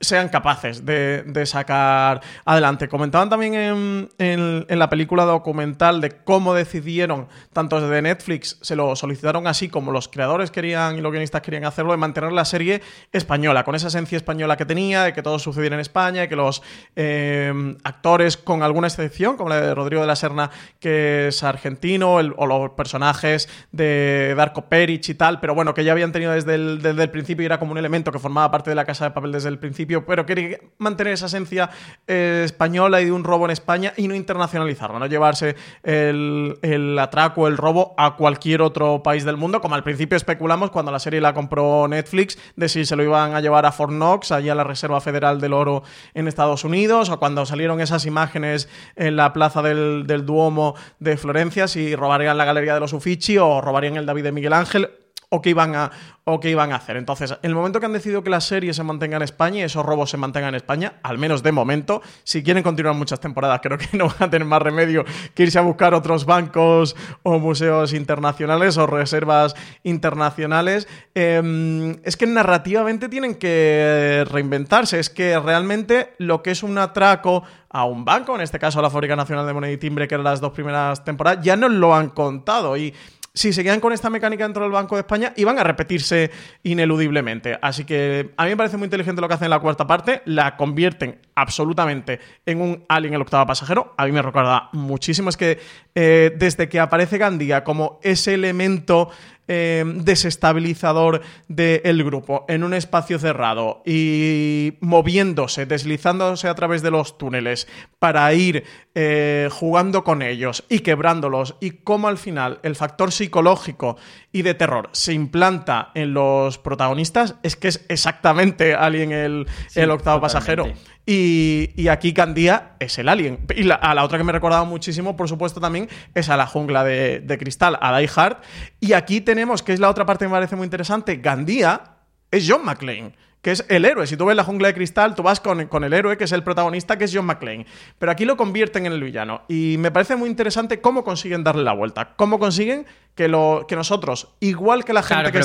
sean capaces de, sacar adelante. Comentaban también en, la película documental de cómo decidieron, tanto desde Netflix, se lo solicitaron así como los creadores querían y los guionistas querían hacerlo, de mantener la serie española, con esa esencia española que tenía, de que todo sucediera en España, de que los eh, actores, con alguna excepción, como la de Rodrigo de la Serna, que es argentino, o los personajes de Darko Peric y tal, pero bueno, que ya habían tenido desde el, desde el principio y era como un elemento que formaba parte de la casa de papel desde el principio, pero quería mantener esa esencia eh, española y de un robo en España y no internacionalizarla, no llevarse el, el atraco, el robo a cualquier otro país del mundo, como al principio especulamos cuando la serie la compró Netflix, de si se lo iban a llevar a Fort Knox, allí a la Reserva Federal del Oro en Estados Unidos, o cuando salieron esas imágenes en la plaza del, del Duomo de Florencia, si robarían la Galería de los Uffizi o robarían el David de Miguel Ángel, o qué iban a o qué iban a hacer. Entonces, en el momento que han decidido que la serie se mantenga en España y esos robos se mantengan en España, al menos de momento, si quieren continuar muchas temporadas, creo que no van a tener más remedio que irse a buscar otros bancos o museos internacionales o reservas internacionales. Eh, es que narrativamente tienen que reinventarse. Es que realmente lo que es un atraco a un banco, en este caso a la Fábrica Nacional de Moneda y Timbre, que eran las dos primeras temporadas, ya nos lo han contado y si se quedan con esta mecánica dentro del Banco de España, iban a repetirse ineludiblemente. Así que a mí me parece muy inteligente lo que hacen en la cuarta parte. La convierten absolutamente en un Alien el octavo pasajero. A mí me recuerda muchísimo. Es que eh, desde que aparece Gandía como ese elemento eh, desestabilizador del grupo en un espacio cerrado y moviéndose, deslizándose a través de los túneles para ir eh, jugando con ellos y quebrándolos y cómo al final el factor psicológico y de terror se implanta en los protagonistas es que es exactamente Alien el, Sí, el octavo totalmente. pasajero. Y, y aquí Gandía es el alien. Y la- a la otra que me recordaba muchísimo, por supuesto, también es a la jungla de, de cristal, a Die Hard. Y aquí tenemos, que es la otra parte que me parece muy interesante, Gandía es John McClane. Que es el héroe. Si tú ves la jungla de cristal, tú vas con, con el héroe, que es el protagonista, que es John McClane. Pero aquí lo convierten en el villano. Y me parece muy interesante cómo consiguen darle la vuelta. Cómo consiguen que, lo, que nosotros, igual que la gente que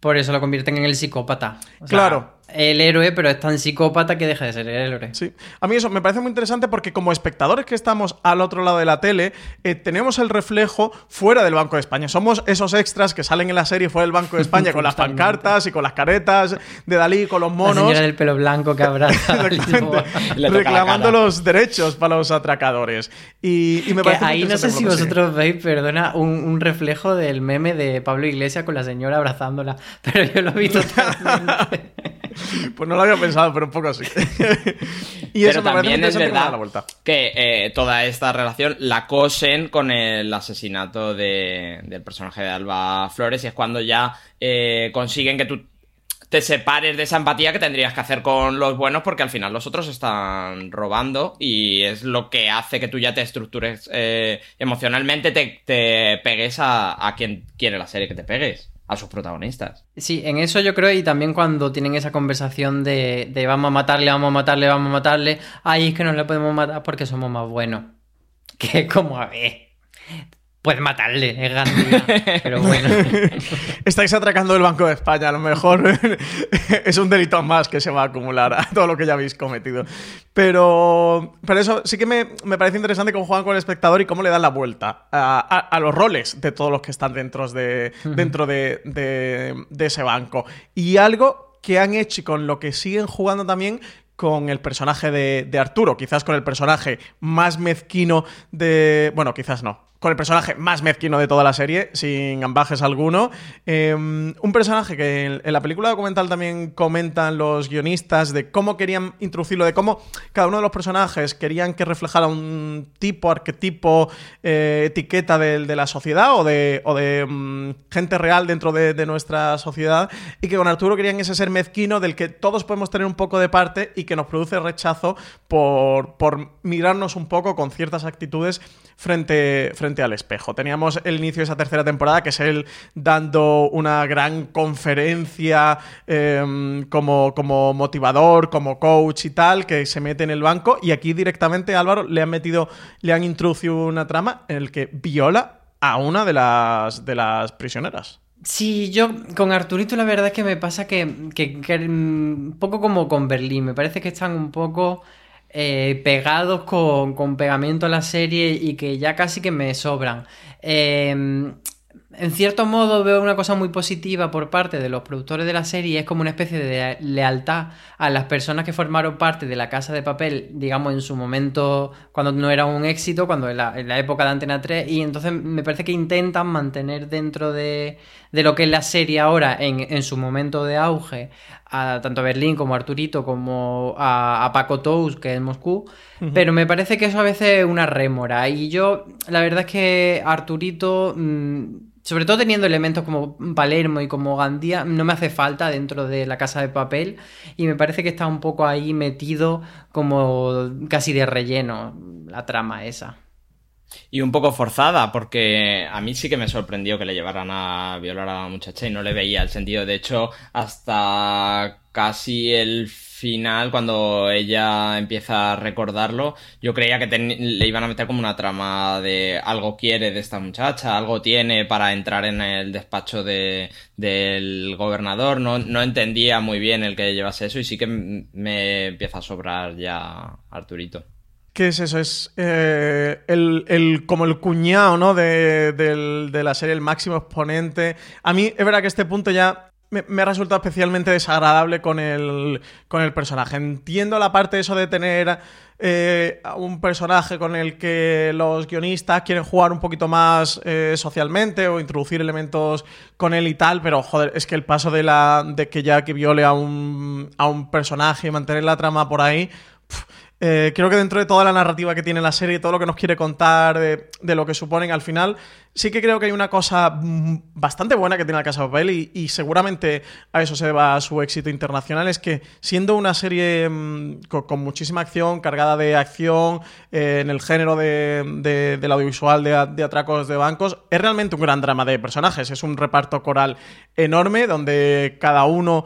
por eso lo convierten en el psicópata. Claro. El héroe, pero es tan psicópata que deja de ser el héroe. Sí. A mí eso me parece muy interesante porque como espectadores que estamos al otro lado de la tele, eh, tenemos el reflejo fuera del Banco de España. Somos esos extras que salen en la serie fuera del Banco de España con las pancartas y con las caretas de Dalí, con los La monos. señora del pelo blanco que abraza reclamando los derechos para los atracadores. Y, y me Que parece muy ahí no sé si vosotros veis, perdona, un, un reflejo del meme de Pablo Iglesias con la señora abrazándola. Pero yo lo vi totalmente. Pues no lo había pensado, pero un poco así. y eso Pero también es verdad la que eh, toda esta relación la cosen con el asesinato de- del personaje de Alba Flores y es cuando ya eh, consiguen que tú te separes de esa empatía que tendrías que hacer con los buenos porque al final los otros están robando y es lo que hace que tú ya te estructures eh, emocionalmente, te, te pegues a, a quien quiere la serie que te pegues, a sus protagonistas. Sí, en eso yo creo, y también cuando tienen esa conversación de, vamos a matarle, vamos a matarle, vamos a matarle, ahí es que no le podemos matar porque somos más buenos. Que como a ver. Puedes matarle, es Gandía. Pero bueno. Estáis atracando el Banco de España, a lo mejor es un delito más que se va a acumular a todo lo que ya habéis cometido. Pero, pero eso sí que me, me parece interesante cómo juegan con el espectador y cómo le dan la vuelta a, a- a los roles de todos los que están dentro de, dentro de, de- de ese banco. Y algo que han hecho y con lo que siguen jugando también con el personaje de, de Arturo, quizás con el personaje más mezquino de... Bueno, quizás no. Con el personaje más mezquino de toda la serie, sin ambajes alguno. Eh, un personaje que en, en la película documental también comentan los guionistas de cómo querían introducirlo, de cómo cada uno de los personajes querían que reflejara un tipo, arquetipo, eh, etiqueta de, de la sociedad o de, o de mm, gente real dentro de, de nuestra sociedad y que con Arturo querían ese ser mezquino del que todos podemos tener un poco de parte y que nos produce rechazo por, por mirarnos un poco con ciertas actitudes frente, frente al espejo. Teníamos el inicio de esa tercera temporada, que es él dando una gran conferencia eh, como, como motivador, como coach y tal, que se mete en el banco. Y aquí directamente, Álvaro, le han metido, le han introducido una trama en el que viola a una de las, de las prisioneras. Sí, yo con Arturito la verdad es que me pasa que, que, que, un poco como con Berlín, me parece que están un poco eh, pegados con, con, pegamento a la serie y que ya casi que me sobran. Eh, en cierto modo veo una cosa muy positiva por parte de los productores de la serie, es como una especie de lealtad a las personas que formaron parte de la Casa de Papel, digamos, en su momento, cuando no era un éxito, cuando en la, en la época de Antena 3, y entonces me parece que intentan mantener dentro de, de lo que es la serie ahora, en, en su momento de auge, a tanto a Berlín como a Arturito, como a, a Paco Tous, que es en Moscú, uh -huh. pero me parece que eso a veces es una rémora, y yo, la verdad es que Arturito... Mmm, sobre todo teniendo elementos como Palermo y como Gandía, no me hace falta dentro de la casa de papel y me parece que está un poco ahí metido como casi de relleno la trama esa. Y un poco forzada, porque a mí sí que me sorprendió que le llevaran a violar a la muchacha y no le veía el sentido. De hecho, hasta casi el final, cuando ella empieza a recordarlo, yo creía que le iban a meter como una trama de algo quiere de esta muchacha, algo tiene para entrar en el despacho de, del gobernador. No, no entendía muy bien el que llevase eso y sí que me empieza a sobrar ya Arturito. ¿Qué es eso? Es eh, el, el, como el cuñado ¿no? de, de, de, la serie, el máximo exponente. A mí es verdad que este punto ya me, me, ha resultado especialmente desagradable con el, con el personaje. Entiendo la parte de eso de tener eh, un personaje con el que los guionistas quieren jugar un poquito más eh, socialmente o introducir elementos con él y tal, pero joder, es que el paso de, la, de que Jackie viole a un, a un personaje y mantener la trama por ahí... eh, creo que dentro de toda la narrativa que tiene la serie, todo lo que nos quiere contar, de, de, lo que suponen al final, sí que creo que hay una cosa bastante buena que tiene la Casa de Papel y, seguramente a eso se deba su éxito internacional, es que siendo una serie mmm, con, muchísima acción, cargada de acción, eh, en el género de, de, del audiovisual de, de atracos de bancos, es realmente un gran drama de personajes, es un reparto coral enorme donde cada uno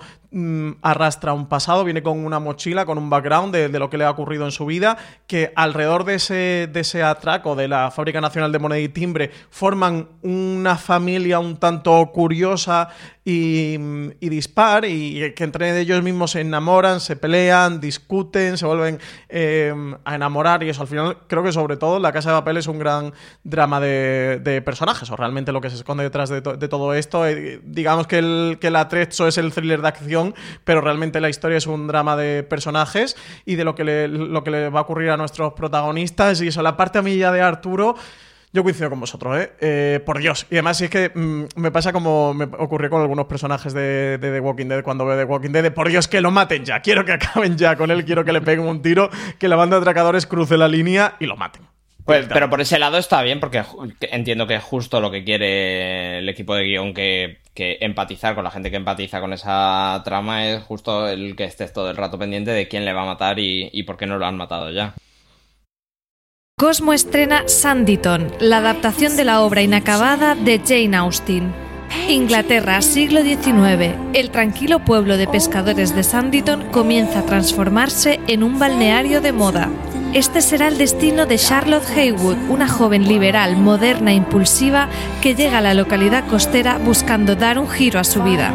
arrastra un pasado, viene con una mochila, con un background de, de, lo que le ha ocurrido en su vida, que alrededor de ese, de ese atraco de la Fábrica Nacional de Moneda y Timbre forman una familia un tanto curiosa y, y, dispar y que entre ellos mismos se enamoran, se pelean, discuten, se vuelven eh, a enamorar y eso al final creo que sobre todo La Casa de Papel es un gran drama de, personajes o realmente lo que se esconde detrás de, to de todo esto eh, digamos que el, que el atrecho es el thriller de acción pero realmente la historia es un drama de personajes y de lo que le, lo que le va a ocurrir a nuestros protagonistas y eso, la parte a mí ya de Arturo yo coincido con vosotros, ¿eh? ¿eh? Por Dios. Y además, si es que mmm, me pasa como me ocurrió con algunos personajes de, de, The Walking Dead cuando veo The Walking Dead. De, por Dios, que lo maten ya. Quiero que acaben ya con él. Quiero que le peguen un tiro. Que la banda de atracadores cruce la línea y lo maten. Pues, pero por ese lado está bien, porque entiendo que es justo lo que quiere el equipo de guion, que, que empatizar con la gente que empatiza con esa trama es justo el que estés todo el rato pendiente de quién le va a matar y, y por qué no lo han matado ya. Cosmo estrena Sanditon, la adaptación de la obra inacabada de Jane Austen. Inglaterra, siglo XIX. El tranquilo pueblo de pescadores de Sanditon comienza a transformarse en un balneario de moda. Este será el destino de Charlotte Haywood, una joven liberal, moderna e impulsiva que llega a la localidad costera buscando dar un giro a su vida.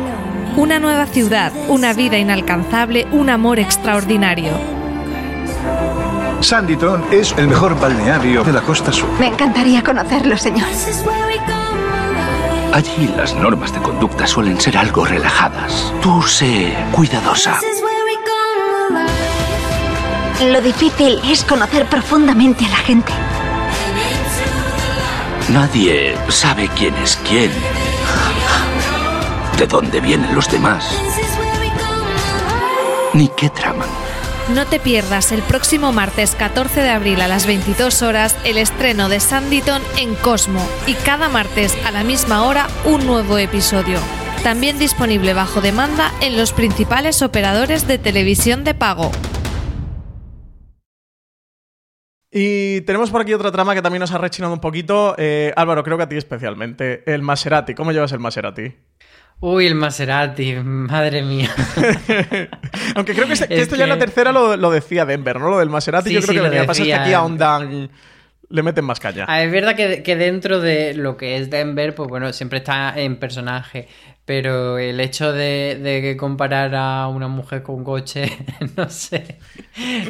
Una nueva ciudad, una vida inalcanzable, un amor extraordinario. Sanditon es el mejor balneario de la costa sur. Me encantaría conocerlo, señor. Allí las normas de conducta suelen ser algo relajadas. Tú sé cuidadosa. Lo difícil es conocer profundamente a la gente. Nadie sabe quién es quién. De dónde vienen los demás. Ni qué traman. No te pierdas el próximo martes 14 de abril a las 22 horas el estreno de Sanditon en Cosmo y cada martes a la misma hora un nuevo episodio. También disponible bajo demanda en los principales operadores de televisión de pago. Y tenemos por aquí otra trama que también nos ha rechinado un poquito. Eh, Álvaro, creo que a ti especialmente. El Maserati. ¿Cómo llevas el Maserati? Uy, el Maserati, madre mía. Aunque creo que, este- que esto ya en la tercera lo, lo decía Denver, ¿no? Lo del Maserati Sí, yo creo sí, que lo que pasa es que aquí ahondan, le meten más caña. Ah, es verdad que, que dentro de lo que es Denver, pues bueno, siempre está en personaje. Pero el hecho de, de que comparar a una mujer con un coche, no sé,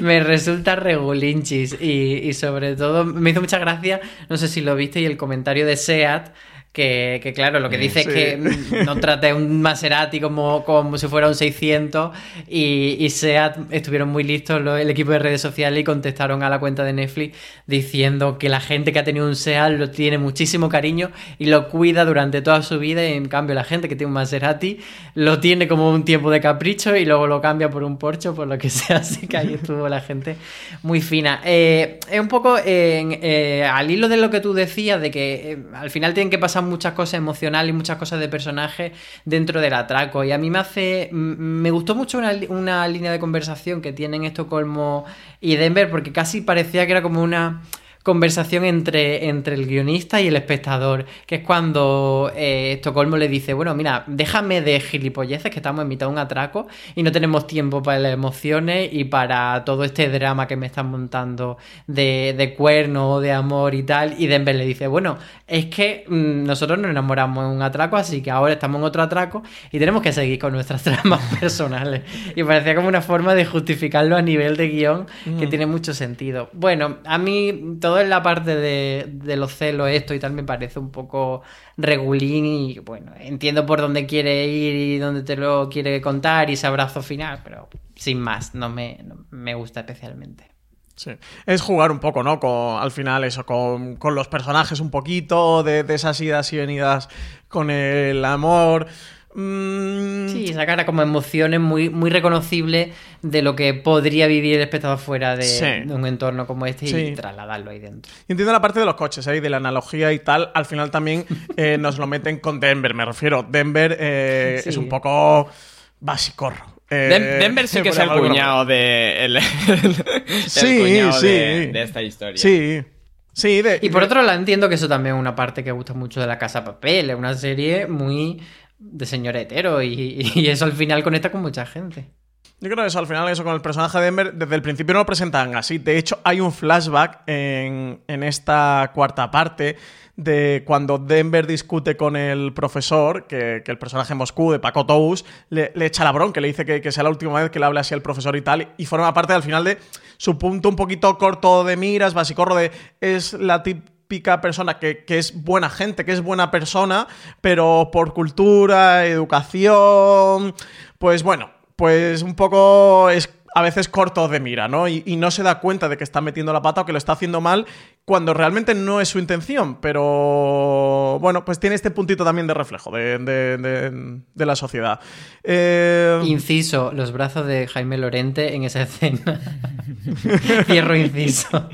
me resulta regulinchis. Y, y sobre todo, me hizo mucha gracia, no sé si lo viste, y el comentario de Seat. Que, que claro, lo que dice Sí. es que no trate un Maserati como, como si fuera un 600 y, y SEAT estuvieron muy listos el equipo de redes sociales y contestaron a la cuenta de Netflix diciendo que la gente que ha tenido un SEAT lo tiene muchísimo cariño y lo cuida durante toda su vida y en cambio la gente que tiene un Maserati lo tiene como un tiempo de capricho y luego lo cambia por un Porsche por lo que sea, así que ahí estuvo la gente muy fina. Eh, es un poco eh, al hilo de lo que tú decías, de que eh, al final tienen que pasar muchas cosas emocionales y muchas cosas de personaje dentro del atraco. Y a mí me hace. Me gustó mucho una, una línea de conversación que tienen Estocolmo y Denver, porque casi parecía que era como una conversación entre, entre el guionista y el espectador, que es cuando eh, Estocolmo le dice, bueno, mira, déjame de gilipolleces, que estamos en mitad de un atraco y no tenemos tiempo para las emociones y para todo este drama que me están montando de, de cuerno, de amor y tal. Y Denver le dice, bueno, es que mm, nosotros nos enamoramos en un atraco, así que ahora estamos en otro atraco y tenemos que seguir con nuestras tramas personales. Y parecía como una forma de justificarlo a nivel de guion que Mm. tiene mucho sentido. Bueno, a mí todo en la parte de, los celos, esto y tal, me parece un poco regulín y bueno, entiendo por dónde quiere ir y dónde te lo quiere contar y ese abrazo final, pero sin más, no me, me gusta especialmente. Sí. Es jugar un poco, ¿no? Con, al final, eso, con, con los personajes un poquito, de, de esas idas y venidas con el amor. Mm, Sí, sacar como emociones muy, muy reconocibles de lo que podría vivir el espectador fuera de, Sí. de un entorno como este y trasladarlo ahí dentro. Y entiendo la parte de los coches, ¿eh? y de la analogía y tal. Al final también eh, nos lo meten con Denver, me refiero. Denver eh, Sí. es un poco basicorro. Eh, Den- Denver sí que es el cuñado de. El, el Sí, cuñado sí. de, de esta historia. Sí. Sí, de, Y por otro lado entiendo que eso también es una parte que gusta mucho de La Casa de Papel, es una serie muy de señor hetero y, y eso al final conecta con mucha gente. Yo creo que eso, al final, eso con el personaje de Denver, desde el principio no lo presentan así. De hecho, hay un flashback en, en esta cuarta parte de cuando Denver discute con el profesor, que, que el personaje Moscú de Paco Tous le, le echa la bronca, le dice que, que sea la última vez que le hable así al profesor y tal, y forma parte al final de su punto un poquito corto de miras, basicorro de es la típica persona que, que es buena gente, que es buena persona, pero por cultura, educación, pues bueno, pues un poco es a veces corto de mira, ¿no? Y, no se da cuenta de que está metiendo la pata o que lo está haciendo mal cuando realmente no es su intención, pero bueno, pues tiene este puntito también de reflejo de- de la sociedad. Eh, Inciso, los brazos de Jaime Lorente en esa escena. Cierro inciso.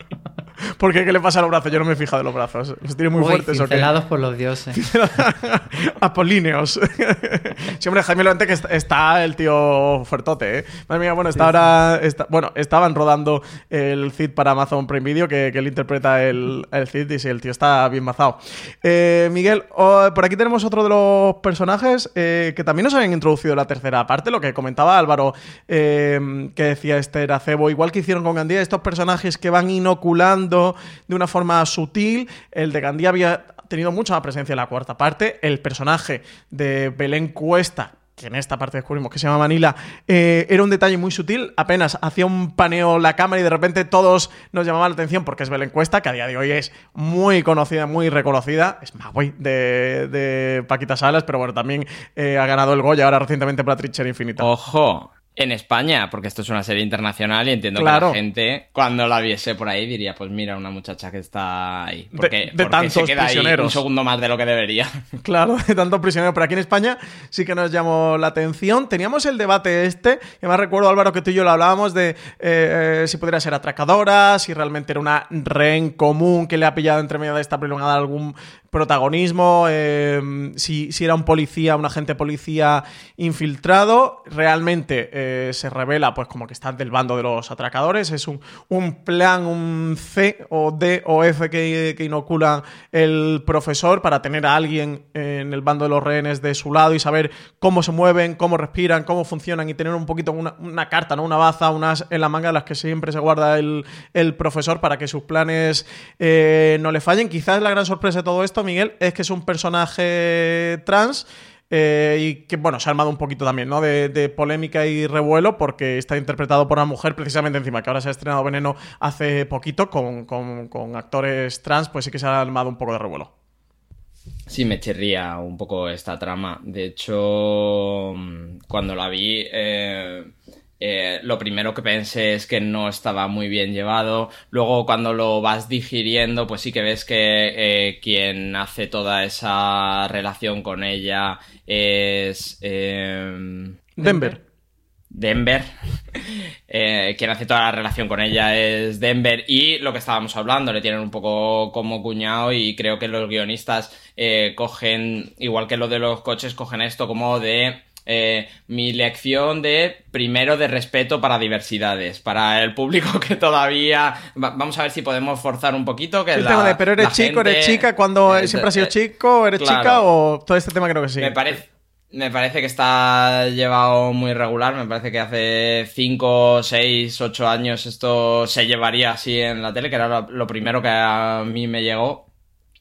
¿Por qué? ¿Qué le pasa a los brazos? Yo no me he fijado en los brazos. ¿Los tiene muy Uy, fuertes o qué? por los dioses. Apolíneos. sí, hombre, Jaime Lorente que está, está el tío fuertote, ¿eh? Madre mía, bueno, está ahora... está- bueno, estaban rodando el Cid para Amazon Prime Video, que, que él interpreta el, el Cid, y sí, el tío está bien mazado. Eh, Miguel, oh, por aquí tenemos otro de los personajes eh, que también nos habían introducido en la tercera parte, lo que comentaba Álvaro, eh, que decía este Acebo, igual que hicieron con Gandía, estos personajes que van inoculando de una forma sutil, el de Gandía había tenido mucha más presencia en la cuarta parte. El personaje de Belén Cuesta, que en esta parte descubrimos que se llama Manila, eh, era un detalle muy sutil. Apenas hacía un paneo la cámara y de repente todos nos llamaban la atención porque es Belén Cuesta, que a día de hoy es muy conocida, muy reconocida. Es Magui de, de Paquita Salas, pero bueno, también eh, ha ganado el Goya ahora recientemente para Trinchera Infinita. Ojo, en España, porque esto es una serie internacional y entiendo Claro. que la gente, cuando la viese por ahí, diría, pues mira, una muchacha que está ahí. Porque, de porque se tantos queda ahí prisioneros. un segundo más de lo que debería. Claro, de tantos prisioneros. Pero aquí en España sí que nos llamó la atención. Teníamos el debate este, que más recuerdo, Álvaro, que tú y yo lo hablábamos de eh, eh, si podría ser atracadora, si realmente era una rehén común que le ha pillado entre medio de esta prolongada algún protagonismo, eh, si, si era un policía, un agente policía infiltrado. Realmente eh, se revela pues como que está del bando de los atracadores. Es un, un plan, un C o D o F que, inocula el profesor para tener a alguien en el bando de los rehenes de su lado y saber cómo se mueven, cómo respiran, cómo funcionan y tener un poquito una, una carta, ¿no? una baza, unas en la manga de las que siempre se guarda el, el profesor para que sus planes eh, no le fallen. Quizás la gran sorpresa de todo esto, Miguel, es que es un personaje trans. eh, y que, bueno, se ha armado un poquito también, ¿no? De, de polémica y revuelo porque está interpretado por una mujer precisamente encima, que ahora se ha estrenado Veneno hace poquito con, con- con actores trans, pues sí que se ha armado un poco de revuelo. Sí, me chirría un poco esta trama. De hecho, mm, cuando la vi, eh, eh, lo primero que pensé es que no estaba muy bien llevado. Luego, cuando lo vas digiriendo, pues sí que ves que eh, quien hace toda esa relación con ella es... eh, Denver. Denver. Eh, quien hace toda la relación con ella es Denver y lo que estábamos hablando, le tienen un poco como cuñado y creo que los guionistas eh, cogen, igual que lo de los coches, cogen esto como de eh, mi lección de primero de respeto para diversidades, para el público que todavía... va- vamos a ver si podemos forzar un poquito que el la- tema de, pero eres chico, eres chica, cuando eh, siempre has sido eh, chico, eres claro. chica, o todo este tema creo que sí. Me parece, me parece que está llevado muy regular. Me parece que hace 5, 6, 8 años esto se llevaría así en la tele, que era lo, lo primero que a mí me llegó.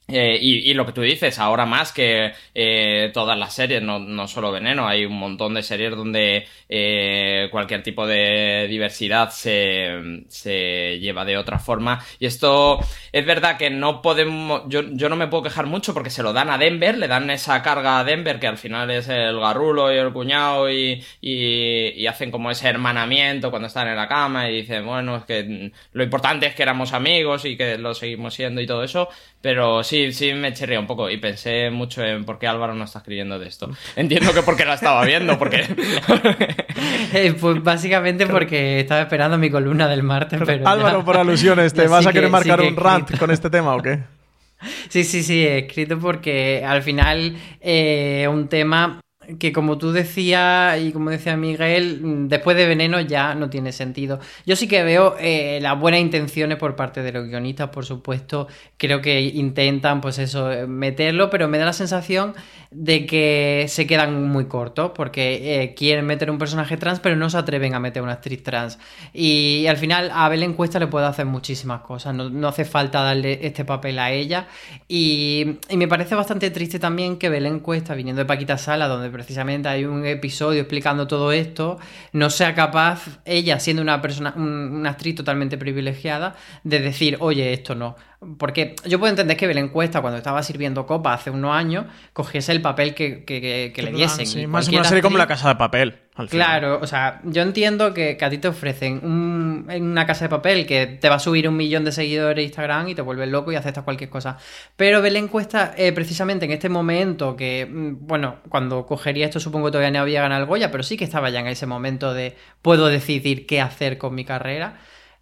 Eh, y, y lo que tú dices, ahora más que eh, todas las series, no, no solo Veneno, hay un montón de series donde eh, cualquier tipo de diversidad se, se lleva de otra forma. Y esto es verdad que no podemos, yo, yo no me puedo quejar mucho porque se lo dan a Denver, le dan esa carga a Denver que al final es el garrulo y el cuñado y, y, y hacen como ese hermanamiento cuando están en la cama y dicen, bueno, es que lo importante es que éramos amigos y que lo seguimos siendo y todo eso. Pero sí, sí me chirría un poco y pensé mucho en por qué Álvaro no está escribiendo de esto. Entiendo que porque la estaba viendo, porque... Eh, pues básicamente porque estaba esperando mi columna del martes, pero... Álvaro, ya- por alusiones, ¿te vas sí a querer que- marcar sí que un rant con este tema o qué? Sí, sí, sí, he escrito porque al final eh, un tema que como tú decías y como decía Miguel, mm, después de Veneno ya no tiene sentido. Yo sí que veo eh, las buenas intenciones por parte de los guionistas, por supuesto. Creo que intentan, pues eso, eh, meterlo, pero me da la sensación de que se quedan muy cortos porque eh, quieren meter un personaje trans, pero no se atreven a meter una actriz trans. Y al final a Belén Cuesta le puede hacer muchísimas cosas, no, no hace falta darle este papel a ella. Y, y me parece bastante triste también que Belén Cuesta, viniendo de Paquita Sala, donde precisamente hay un episodio explicando todo esto, no sea capaz, ella siendo una persona, un- una actriz totalmente privilegiada, de decir, oye, esto no. Porque yo puedo entender que Belén Cuesta, cuando estaba sirviendo copa hace unos años, cogiese el papel que, que- que- que le diesen. Sí, Y más una serie como actriz- La Casa de Papel. al final. Claro, o sea, yo entiendo que, a ti te ofrecen un- en una casa de papel que te va a subir un millón de seguidores de Instagram y te vuelves loco y aceptas cualquier cosa. Pero Belén Cuesta, eh, precisamente en este momento que, mm, bueno, cuando cogería esto supongo que todavía no había ganado el Goya, pero sí que estaba ya en ese momento de puedo decidir qué hacer con mi carrera.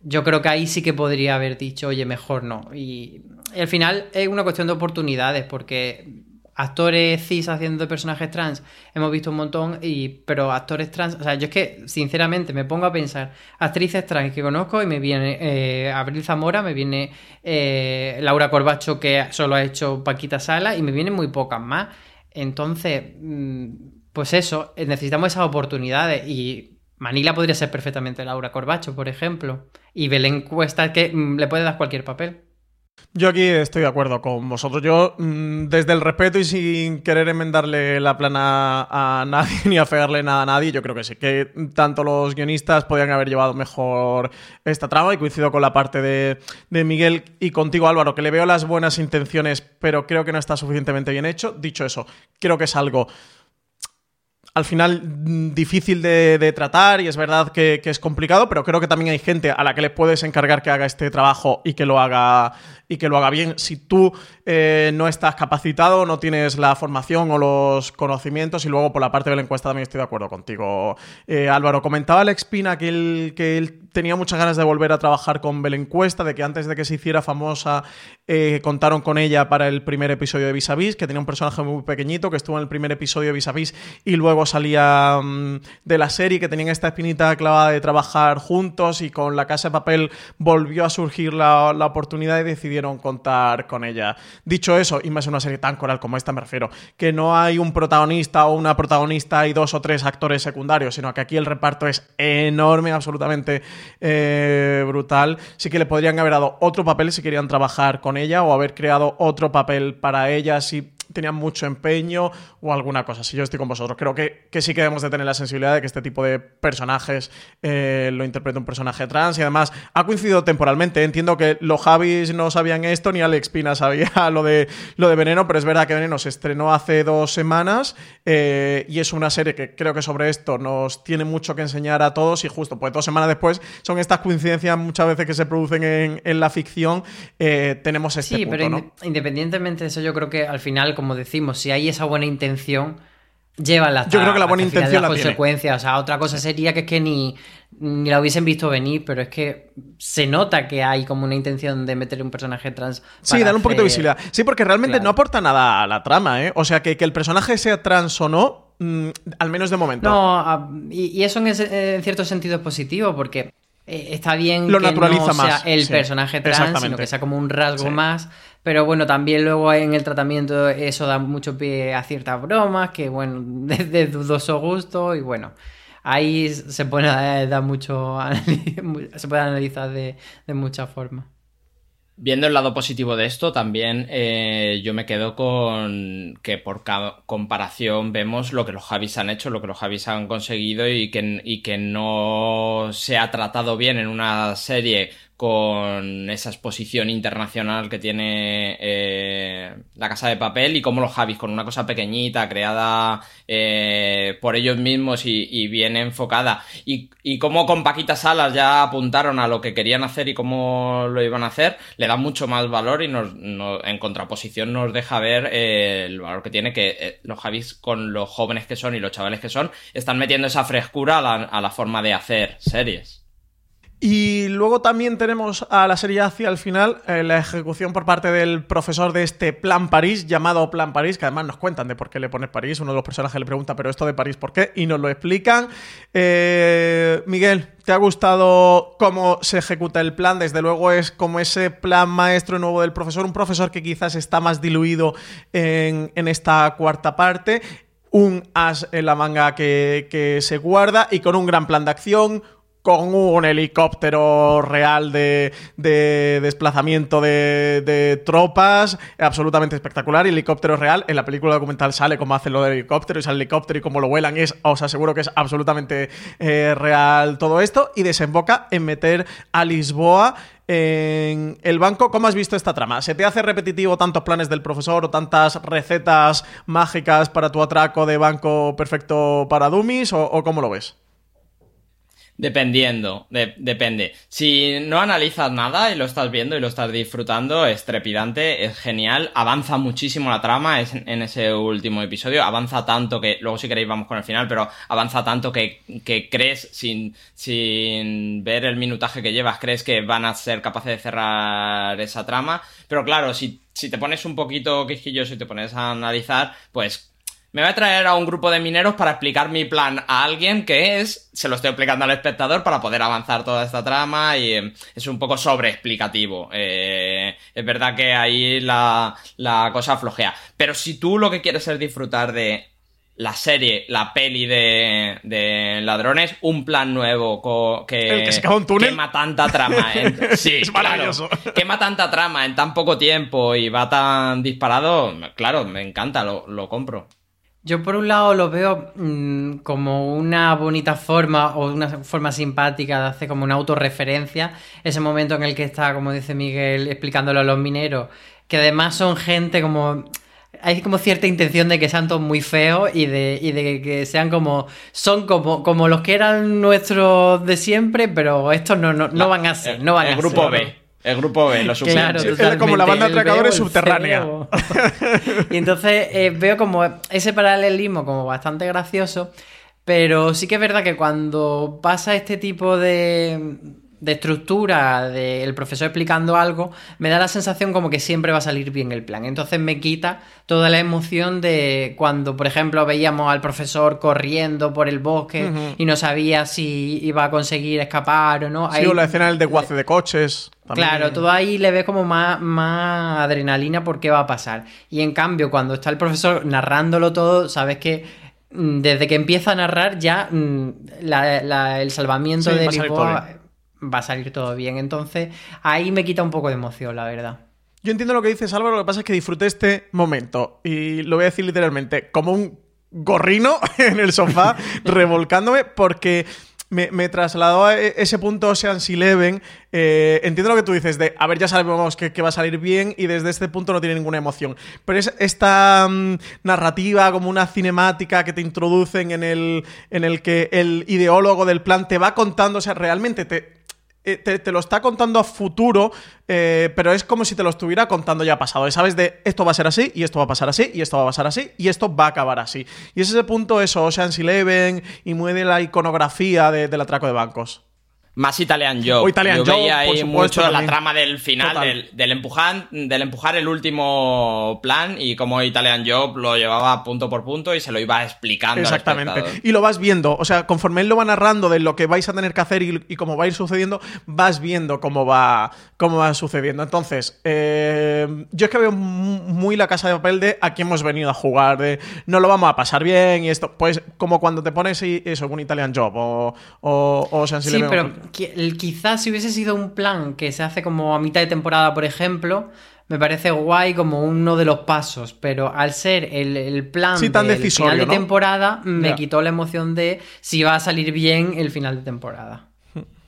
Yo creo que ahí sí que podría haber dicho, oye, mejor no. Y, y al final es una cuestión de oportunidades, porque actores cis haciendo personajes trans hemos visto un montón, y, pero actores trans, o sea, yo es que sinceramente me pongo a pensar, actrices trans que conozco y me viene eh, Abril Zamora, me viene eh, Laura Corbacho que solo ha hecho Paquita Sala y me vienen muy pocas más. Entonces, mm, pues eso, eh, necesitamos esas oportunidades y Manila podría ser perfectamente Laura Corbacho, por ejemplo, y Belén Cuesta que mm, le puede dar cualquier papel. Yo aquí estoy de acuerdo con vosotros. Yo, mm, desde el respeto y sin querer enmendarle la plana a nadie ni afearle nada a nadie, yo creo que sí, que tanto los guionistas podían haber llevado mejor esta trama y coincido con la parte de, de Miguel y contigo Álvaro, que le veo las buenas intenciones, pero creo que no está suficientemente bien hecho. Dicho eso, creo que es algo al final mm, difícil de, tratar y es verdad que, es complicado, pero creo que también hay gente a la que le puedes encargar que haga este trabajo y que lo haga y que lo haga bien. Si tú eh, no estás capacitado, no tienes la formación o los conocimientos y luego por la parte de la encuesta también estoy de acuerdo contigo. Eh, Álvaro, comentaba Alex Pina que que él tenía muchas ganas de volver a trabajar con Belencuesta, de que antes de que se hiciera famosa eh, contaron con ella para el primer episodio de Vis a Vis, que tenía un personaje muy pequeñito, que estuvo en el primer episodio de Vis a Vis y luego salía um, de la serie, que tenían esta espinita clavada de trabajar juntos y con La Casa de Papel volvió a surgir la, la oportunidad y decidieron contar con ella. Dicho eso, y más en una serie tan coral como esta me refiero, que no hay un protagonista o una protagonista y dos o tres actores secundarios, sino que aquí el reparto es enorme, absolutamente eh, brutal. Sí que le podrían haber dado otro papel si querían trabajar con ella o haber creado otro papel para ella si tenían mucho empeño o alguna cosa. Si yo estoy con vosotros, creo que, que sí que debemos de tener la sensibilidad de que este tipo de personajes eh, lo interprete un personaje trans y además ha coincidido temporalmente. Entiendo que los Javis no sabían esto ni Alex Pina sabía lo de, lo de Veneno, pero es verdad que Veneno se estrenó hace dos semanas eh, y es una serie que creo que sobre esto nos tiene mucho que enseñar a todos y justo pues dos semanas después son estas coincidencias muchas veces que se producen en, en la ficción, eh, tenemos este Sí, punto, pero ¿no? independientemente de eso, yo creo que al final, como decimos, si hay esa buena intención, llévala hasta, Yo creo que la buena intención la las tiene. consecuencias. O sea, otra cosa sería que es que ni, ni la hubiesen visto venir, pero es que se nota que hay como una intención de meter un personaje trans. Sí, darle un poquito de visibilidad. Sí, porque realmente Claro. no aporta nada a la trama, ¿eh? O sea, que, que el personaje sea trans o no, mm, al menos de momento. No, a- y, y eso en, ese- en cierto sentido es positivo porque eh, está bien Lo que naturaliza no sea más, el sí, personaje trans, sino que sea como un rasgo Sí. más. Pero bueno, también luego en el tratamiento eso da mucho pie a ciertas bromas que, bueno, de, de dudoso gusto y bueno, ahí se puede eh, dar mucho, se puede analizar de, de muchas formas. Viendo el lado positivo de esto, también eh, yo me quedo con que por comparación vemos lo que los Javis han hecho, lo que los Javis han conseguido y que, y que no se ha tratado bien en una serie con esa exposición internacional que tiene eh, la Casa de Papel y como los Javis con una cosa pequeñita creada eh, por ellos mismos y, y bien enfocada. Y, y como con Paquita Salas ya apuntaron a lo que querían hacer y cómo lo iban a hacer le da mucho más valor y nos, no- en contraposición nos deja ver eh, el valor que tiene que eh, los Javis con los jóvenes que son y los chavales que son están metiendo esa frescura a la, a la forma de hacer series Y luego también tenemos a la serie hacia el final eh, la ejecución por parte del profesor de este Plan París, llamado Plan París, que además nos cuentan de por qué le pone París. Uno de los personajes le pregunta, pero esto de París, ¿por qué? Y nos lo explican. Eh, Miguel, ¿te ha gustado cómo se ejecuta el plan? Desde luego es como ese plan maestro nuevo del profesor, un profesor que quizás está más diluido en, en esta cuarta parte. Un as en la manga que, que se guarda y con un gran plan de acción, con un helicóptero real de, de desplazamiento de, de tropas, absolutamente espectacular. Helicóptero real, en la película documental sale cómo hacen lo del helicóptero y sale el helicóptero y cómo lo vuelan. Es, os aseguro que es absolutamente eh, real todo esto. Y desemboca en meter a Lisboa en el banco. ¿Cómo has visto esta trama? ¿Se te hace repetitivo tantos planes del profesor o tantas recetas mágicas para tu atraco de banco perfecto para dummies? ¿O, o cómo lo ves? Dependiendo, de- depende. Si no analizas nada y lo estás viendo y lo estás disfrutando, es trepidante, es genial, avanza muchísimo la trama es en, en ese último episodio, avanza tanto que, luego si queréis vamos con el final, pero avanza tanto que, que crees, sin, sin ver el minutaje que llevas, crees que van a ser capaces de cerrar esa trama, pero claro, si, si te pones un poquito quisquilloso y te pones a analizar, pues me voy a traer a un grupo de mineros para explicar mi plan a alguien que es, se lo estoy explicando al espectador para poder avanzar toda esta trama y eh, es un poco sobreexplicativo. Eh, es verdad que ahí la, la cosa flojea. Pero si tú lo que quieres es disfrutar de la serie, la peli de, de ladrones, un plan nuevo co- que, que se un túnel. quema tanta trama. en- sí, Es claro. maravilloso. quema tanta trama en tan poco tiempo y va tan disparado, claro, me encanta, lo, lo compro. Yo por un lado lo veo mm, como una bonita forma o una forma simpática de hacer como una autorreferencia. Ese momento en el que está, como dice Miguel, explicándolo a los mineros, que además son gente como hay como cierta intención de que sean todos muy feos y de, y de que sean como. Son como, como los que eran nuestros de siempre, pero estos no, no, no van a ser. No van el a grupo ser. B. El grupo B, los Claro. Es como la banda de atracadores subterránea. feo. Y entonces eh, veo como ese paralelismo como bastante gracioso, pero sí que es verdad que cuando pasa este tipo de, de estructura del profesor explicando algo, me da la sensación como que siempre va a salir bien el plan. Entonces me quita toda la emoción de cuando, por ejemplo, veíamos al profesor corriendo por el bosque y no sabía si iba a conseguir escapar o no. Sí, Ahí- o la escena del desguace de coches. también. Claro, todo ahí le ves como más, más adrenalina por qué va a pasar. Y en cambio, cuando está el profesor narrándolo todo, sabes que mm, desde que empieza a narrar ya mm, la- la- el salvamiento Sí, de Lisboa va a salir todo bien. Entonces, ahí me quita un poco de emoción, la verdad. Yo entiendo lo que dices, Álvaro. Lo que pasa es que disfruté este momento. Y lo voy a decir literalmente, como un gorrino en el sofá, revolcándome, porque me, me trasladó a e- ese punto Ocean's Eleven. Eh, entiendo lo que tú dices de, a ver, ya sabemos que, que va a salir bien y desde este punto no tiene ninguna emoción. Pero es esta mm, narrativa como una cinemática que te introducen en el, en el que el ideólogo del plan te va contando, o sea, realmente te, eh, te, lo está contando a futuro, eh, pero es como si te lo estuviera contando ya pasado. Sabes de esto va a ser así, y esto va a pasar así, y esto va a pasar así, y esto va a acabar así. Y es ese punto, eso, Ocean's Eleven, y muy de la iconografía de- del atraco de bancos. Más Italian Job. O Italian Yo Job, veía por ahí supuesto, mucho la también. trama del final, del, del empujar, del empujar el último plan y cómo Italian Job lo llevaba punto por punto y se lo iba explicando. Exactamente. Y lo vas viendo, o sea, conforme él lo va narrando de lo que vais a tener que hacer y, y cómo va a ir sucediendo, vas viendo cómo va, cómo va sucediendo. Entonces, eh, yo es que veo mu- muy la casa de papel de aquí hemos venido a jugar, de no lo vamos a pasar bien y esto, pues como cuando te pones y- eso, un Italian Job o, o, o Ocean's Sí, pero quizás si hubiese sido un plan que se hace como a mitad de temporada, por ejemplo, me parece guay como uno de los pasos, pero al ser el, el plan Sí, tan del decisorio, final de ¿no? temporada, me quitó la emoción de si va a salir bien el final de temporada.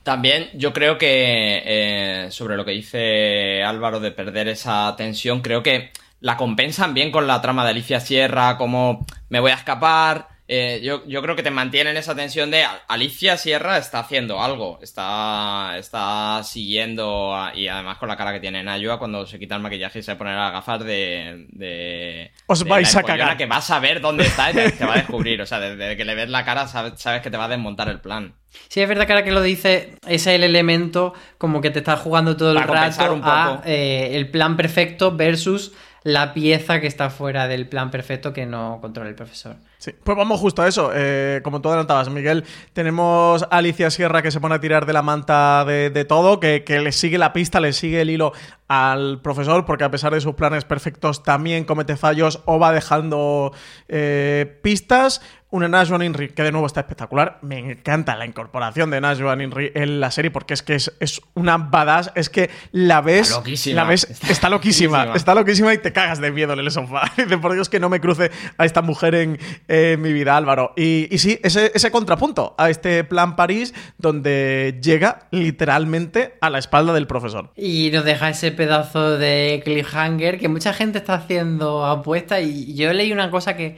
También yo creo que eh, sobre lo que dice Álvaro de perder esa tensión, creo que la compensan bien con la trama de Alicia Sierra, como me voy a escapar. Eh, yo, yo creo que te mantienen esa tensión de "Al- Alicia Sierra está haciendo algo, está, está siguiendo a- y además con la cara que tiene Nayua cuando se quita el maquillaje y se pone las gafas de... de Os de vais la a cagar. que vas a ver dónde está y te, te va a descubrir. O sea, desde que le ves la cara sabes, sabes que te va a desmontar el plan. Sí, es verdad que ahora que lo dice, ese es el elemento como que te está jugando todo el Para rato un a eh, el plan perfecto versus la pieza que está fuera del plan perfecto que no controla el profesor. Sí, pues vamos justo a eso. Eh, como tú adelantabas, Miguel, tenemos a Alicia Sierra que se pone a tirar de la manta de, de todo, que, que le sigue la pista, le sigue el hilo al profesor, porque a pesar de sus planes perfectos también comete fallos o va dejando eh, pistas. Una Najwa Inri, que de nuevo está espectacular. Me encanta la incorporación de Najwa Inri en la serie porque es que es, es una badass. Es que la ves. Está loquísima. La ves, está, loquísima. loquísima. Está loquísima y te cagas de miedo en el sofá. Dice, por Dios que no me cruce a esta mujer en, en mi vida, Álvaro. Y, sí, ese, ese contrapunto a este plan París donde llega literalmente a la espalda del profesor. Y nos deja ese pedazo de cliffhanger que mucha gente está haciendo apuesta y yo leí una cosa que,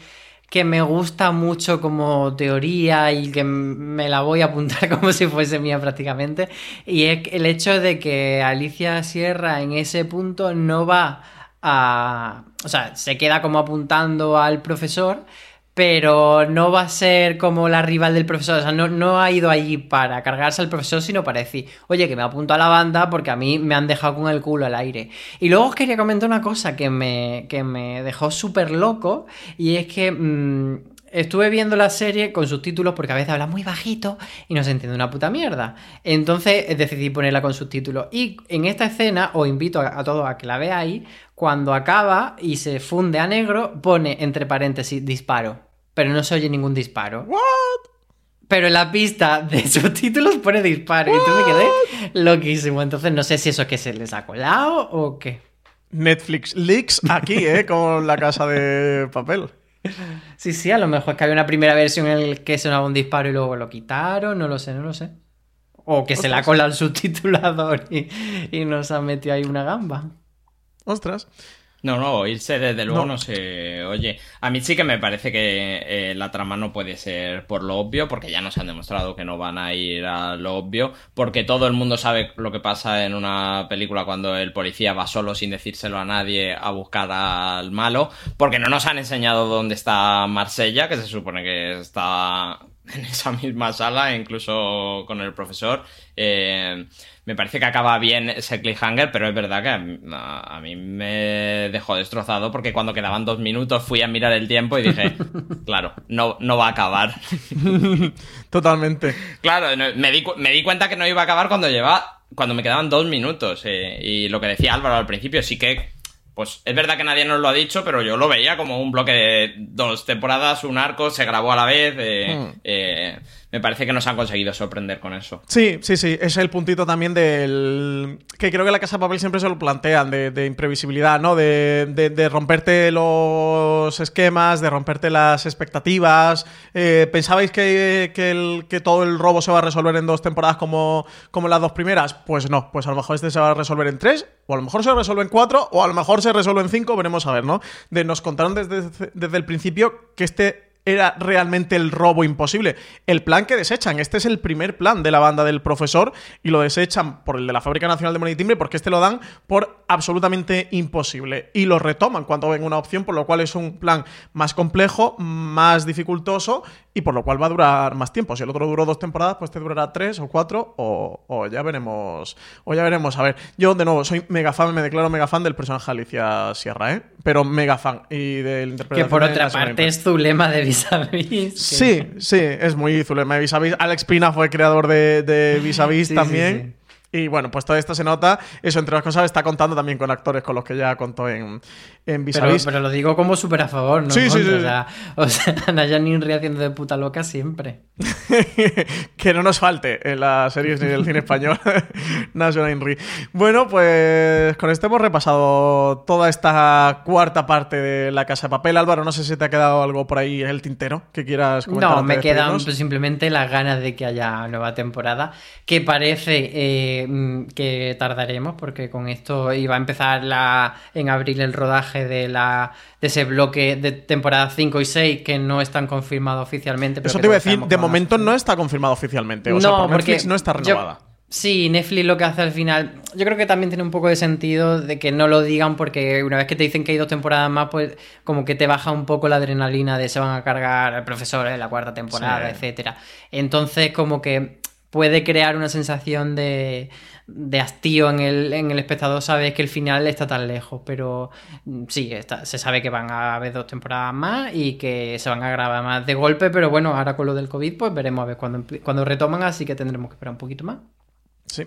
que me gusta mucho como teoría y que me la voy a apuntar como si fuese mía prácticamente y es el hecho de que Alicia Sierra en ese punto no va a... o sea, se queda como apuntando al profesor pero no va a ser como la rival del profesor. O sea, no, no ha ido allí para cargarse al profesor, sino para decir, oye, que me apunto a la banda porque a mí me han dejado con el culo al aire. Y luego os quería comentar una cosa que me, que me dejó súper loco, y es que mm, estuve viendo la serie con subtítulos porque a veces habla muy bajito y no se entiende una puta mierda. Entonces eh, decidí ponerla con subtítulos. Y en esta escena, os invito a, a todos a que la veáis, cuando acaba y se funde a negro, pone entre paréntesis disparo. Pero no se oye ningún disparo. Pero en la pista de subtítulos pone disparo. Y entonces me quedé loquísimo. Entonces no sé si eso es que se les ha colado o qué. Netflix leaks aquí, ¿eh? Con la casa de papel. Sí, sí, a lo mejor es que había una primera versión en la que sonaba un disparo y luego lo quitaron. No lo sé, no lo sé. O que se le ha colado el subtitulador y, y nos ha metido ahí una gamba. Ostras. No, no, irse desde luego No. no, se oye. A mí sí que me parece que eh, la trama no puede ser por lo obvio, porque ya nos han demostrado que no van a ir a lo obvio, porque todo el mundo sabe lo que pasa en una película cuando el policía va solo sin decírselo a nadie a buscar al malo, porque no nos han enseñado dónde está Marsella, que se supone que está en esa misma sala, incluso con el profesor. Eh, me parece que acaba bien ese cliffhanger, pero es verdad que a, mí- a- mí me dejó destrozado porque cuando quedaban dos minutos fui a mirar el tiempo y dije, claro, no, no va a acabar. Totalmente. Claro, me di, me di cuenta que no iba a acabar cuando lleva, cuando me quedaban dos minutos. eh, y lo que decía Álvaro al principio, sí que, pues es verdad que nadie nos lo ha dicho, pero yo lo veía como un bloque de dos temporadas, un arco, se grabó a la vez. eh, Hmm. eh, me parece que nos han conseguido sorprender con eso. Sí, sí, sí. Es el puntito también del. Que creo que la Casa de Papel siempre se lo plantean, de, imprevisibilidad, ¿no? De, de- romperte los esquemas, de romperte las expectativas. Eh, ¿Pensabais que, que todo el robo se va a resolver en dos temporadas como, como las dos primeras? Pues no, pues a lo mejor este se va a resolver en tres, o a lo mejor se resuelve en cuatro, o a lo mejor se resuelve en cinco, veremos a ver, ¿no? Nos contaron desde, desde el principio que este era realmente el robo imposible. El plan que desechan, este es el primer plan de la banda del profesor y lo desechan por el de la Fábrica Nacional de Moneda y Timbre porque este lo dan por absolutamente imposible y lo retoman cuando ven una opción, por lo cual es un plan más complejo, más dificultoso y por lo cual va a durar más tiempo. Si el otro duró dos temporadas, pues te durará tres o cuatro o, o ya veremos. O ya veremos. A ver, yo de nuevo soy mega fan, me declaro mega fan del personaje Alicia Sierra, ¿eh? Pero mega fan. Y del Que interpretación por de otra parte es Zulema de Vis a Vis. que- Sí, sí, es muy Zulema de Vis a Vis. Alex Pina fue creador de, de Vis a Vis Sí, sí, también. Y bueno, pues todo esto se nota. Eso, entre las cosas, está contando también con actores con los que ya contó en, en Vis a Pero, Vis. pero lo digo como súper a favor, ¿no? Sí, sí, sí. O sea, o sea Naya Ninri haciendo de puta loca siempre. que no nos falte en las series ni del cine español National Inri. Bueno, pues con esto hemos repasado toda esta cuarta parte de La Casa de Papel. Álvaro, no sé si te ha quedado algo por ahí en el tintero que quieras comentar. No, me quedan pues, simplemente las ganas de que haya nueva temporada, que parece eh, mm, que tardaremos, porque con esto iba a empezar la, en abril el rodaje de, la, de ese bloque de temporada 5 y 6 que no están confirmados oficialmente. pero Eso te iba a decir, de momento no está confirmado oficialmente. O sea, por Netflix no está yo- renovada. sí, Netflix lo que hace al final, yo creo que también tiene un poco de sentido de que no lo digan porque una vez que te dicen que hay dos temporadas más, pues como que te baja un poco la adrenalina de se van a cargar al profesor en la cuarta temporada, Sí. etcétera. Entonces como que puede crear una sensación de, de hastío en el, en el espectador, sabes que el final está tan lejos, pero mm, sí, está- se sabe que van a haber dos temporadas más y que se van a grabar más de golpe, pero bueno, ahora con lo del COVID, pues veremos a ver cuando, empie- cuando retoman, así que tendremos que esperar un poquito más. Sí.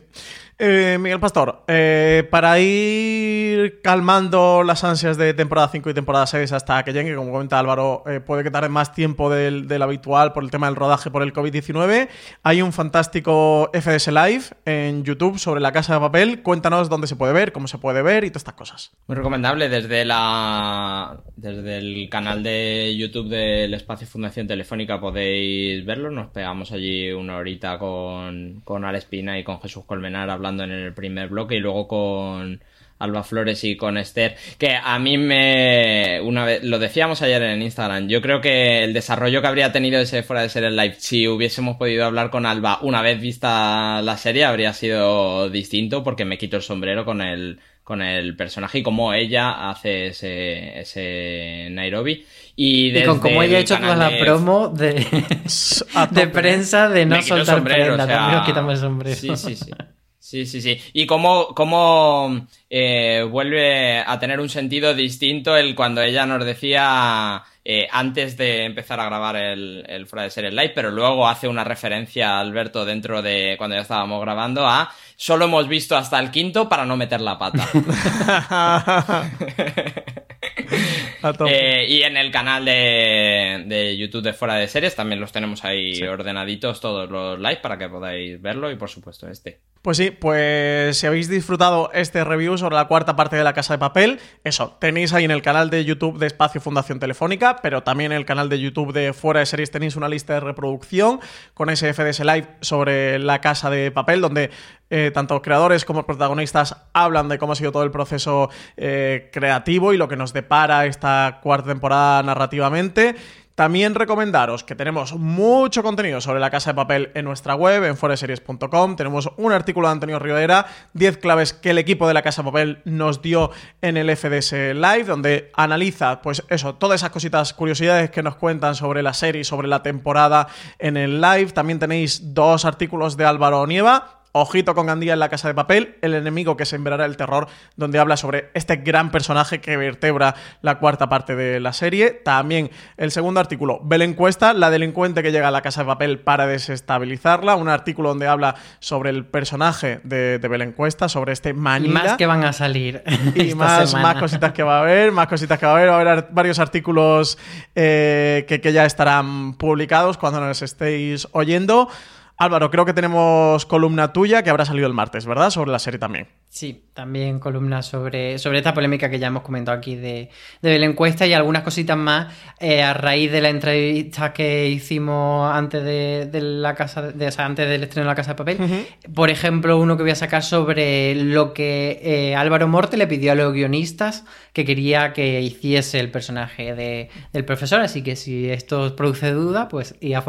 Eh, Miguel Pastor, eh, para ir calmando las ansias de temporada 5 y temporada 6 hasta que llegue, como comenta Álvaro, eh, puede que más tiempo del, habitual por el tema del rodaje por el COVID-19. Hay un fantástico FDS Live en YouTube sobre la casa de papel. Cuéntanos dónde se puede ver, cómo se puede ver y todas estas cosas. Muy recomendable desde la desde el canal de YouTube del Espacio Fundación Telefónica podéis verlo. Nos pegamos allí una horita con, con Alex Pina y con Jesús Colmenar hablando en el primer bloque y luego con Alba Flores y con Esther, que a mí me una vez lo decíamos ayer en Instagram, yo creo que el desarrollo que habría tenido ese fuera de ser el live si hubiésemos podido hablar con Alba una vez vista la serie habría sido distinto porque me quito el sombrero con el con el personaje y cómo ella hace ese, ese Nairobi. Y, Y con cómo ella ha hecho toda la de- promo de, de prensa de no soltar sombrero, prenda. o sea, También nos quitamos el sombrero. Sí, sí, sí. Sí, sí, sí. Y cómo, cómo eh, vuelve a tener un sentido distinto el cuando ella nos decía eh, antes de empezar a grabar el, el fuera de serie live, pero luego hace una referencia a Alberto dentro de cuando ya estábamos grabando a solo hemos visto hasta el quinto para no meter la pata. Eh, y en el canal de, de YouTube de Fuera de Series también los tenemos ahí ordenaditos todos los live para que podáis verlo y por supuesto este. Pues sí, pues si habéis disfrutado este review sobre la cuarta parte de La Casa de Papel, eso, tenéis ahí en el canal de YouTube de Espacio Fundación Telefónica, pero también en el canal de YouTube de Fuera de Series tenéis una lista de reproducción con ese FDS Live sobre La Casa de Papel, donde eh, tanto creadores como protagonistas hablan de cómo ha sido todo el proceso eh, creativo y lo que nos depara esta cuarta temporada narrativamente. También recomendaros que tenemos mucho contenido sobre la casa de papel en nuestra web, en foreseries.com. Tenemos un artículo de Antonio Rivera, 10 claves que el equipo de la casa de papel nos dio en el FDS Live, donde analiza, pues eso, todas esas cositas, curiosidades que nos cuentan sobre la serie, sobre la temporada en el live. También tenéis dos artículos de Álvaro Nieva, Ojito con Gandía en la casa de papel, el enemigo que sembrará el terror, donde habla sobre este gran personaje que vertebra la cuarta parte de la serie. También el segundo artículo, Belencuesta, la delincuente que llega a la casa de papel para desestabilizarla. Un artículo donde habla sobre el personaje de, de Belencuesta, sobre este Manila. Y más que van a salir. Y más, más, cositas que va a haber, más cositas que va a haber. Va a haber varios artículos eh, que, que ya estarán publicados cuando nos estéis oyendo. Álvaro, creo que tenemos columna tuya que habrá salido el martes, ¿verdad? Sobre la serie también. Sí, también columna sobre, sobre esta polémica que ya hemos comentado aquí de, de la encuesta y algunas cositas más eh, a raíz de la entrevista que hicimos antes de, de la casa, de, o sea, antes del estreno de la Casa de Papel. Uh -huh. Por ejemplo, uno que voy a sacar sobre lo que eh, Álvaro Morte le pidió a los guionistas que quería que hiciese el personaje de, del profesor, así que si esto os produce duda, pues y a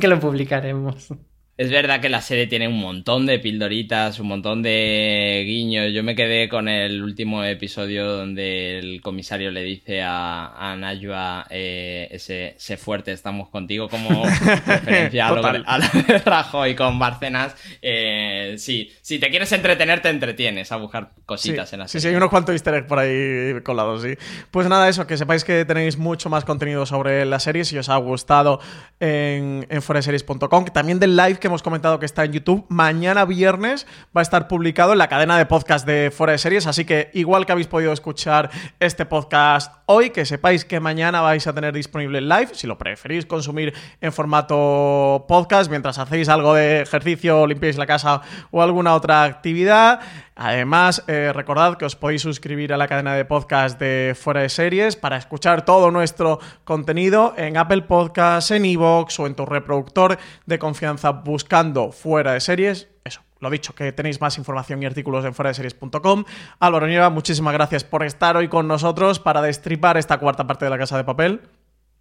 que lo publicaremos. Es verdad que la serie tiene un montón de pildoritas, un montón de guiños. Yo me quedé con el último episodio donde el comisario le dice a, a Najwa eh, ese, ese, fuerte, estamos contigo, como referencia a lo, a de Rajoy con Barcenas. Eh, sí, si te quieres entretener, te entretienes a buscar cositas sí, en la serie. Sí, sí, hay unos cuantos easter eggs por ahí colados, sí. Pues nada, eso, que sepáis que tenéis mucho más contenido sobre la serie, si os ha gustado en, en foreseries.com, que también del live que hemos comentado que está en YouTube. Mañana viernes va a estar publicado en la cadena de podcast de Fuera de Series, así que igual que habéis podido escuchar este podcast hoy, que sepáis que mañana vais a tener disponible el live, si lo preferís consumir en formato podcast mientras hacéis algo de ejercicio, limpiáis la casa o alguna otra actividad. Además, eh, recordad que os podéis suscribir a la cadena de podcast de Fuera de Series para escuchar todo nuestro contenido en Apple Podcasts, en Evox o en tu reproductor de confianza buscando Fuera de Series. Eso, lo dicho, que tenéis más información y artículos en fueradeseries.com. Álvaro Nieva, muchísimas gracias por estar hoy con nosotros para destripar esta cuarta parte de la Casa de Papel.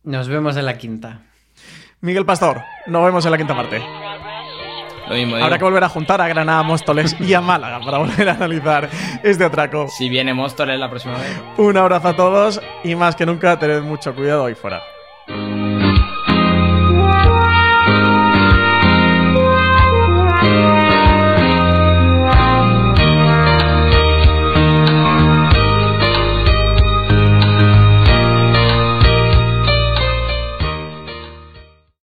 Nos vemos en la quinta. Miguel Pastor, nos vemos en la quinta parte. Lo mismo, Habrá que volver a juntar a Granada, Móstoles y a Málaga para volver a analizar este atraco. Si viene Móstoles la próxima vez. Un abrazo a todos y más que nunca, tened mucho cuidado ahí fuera.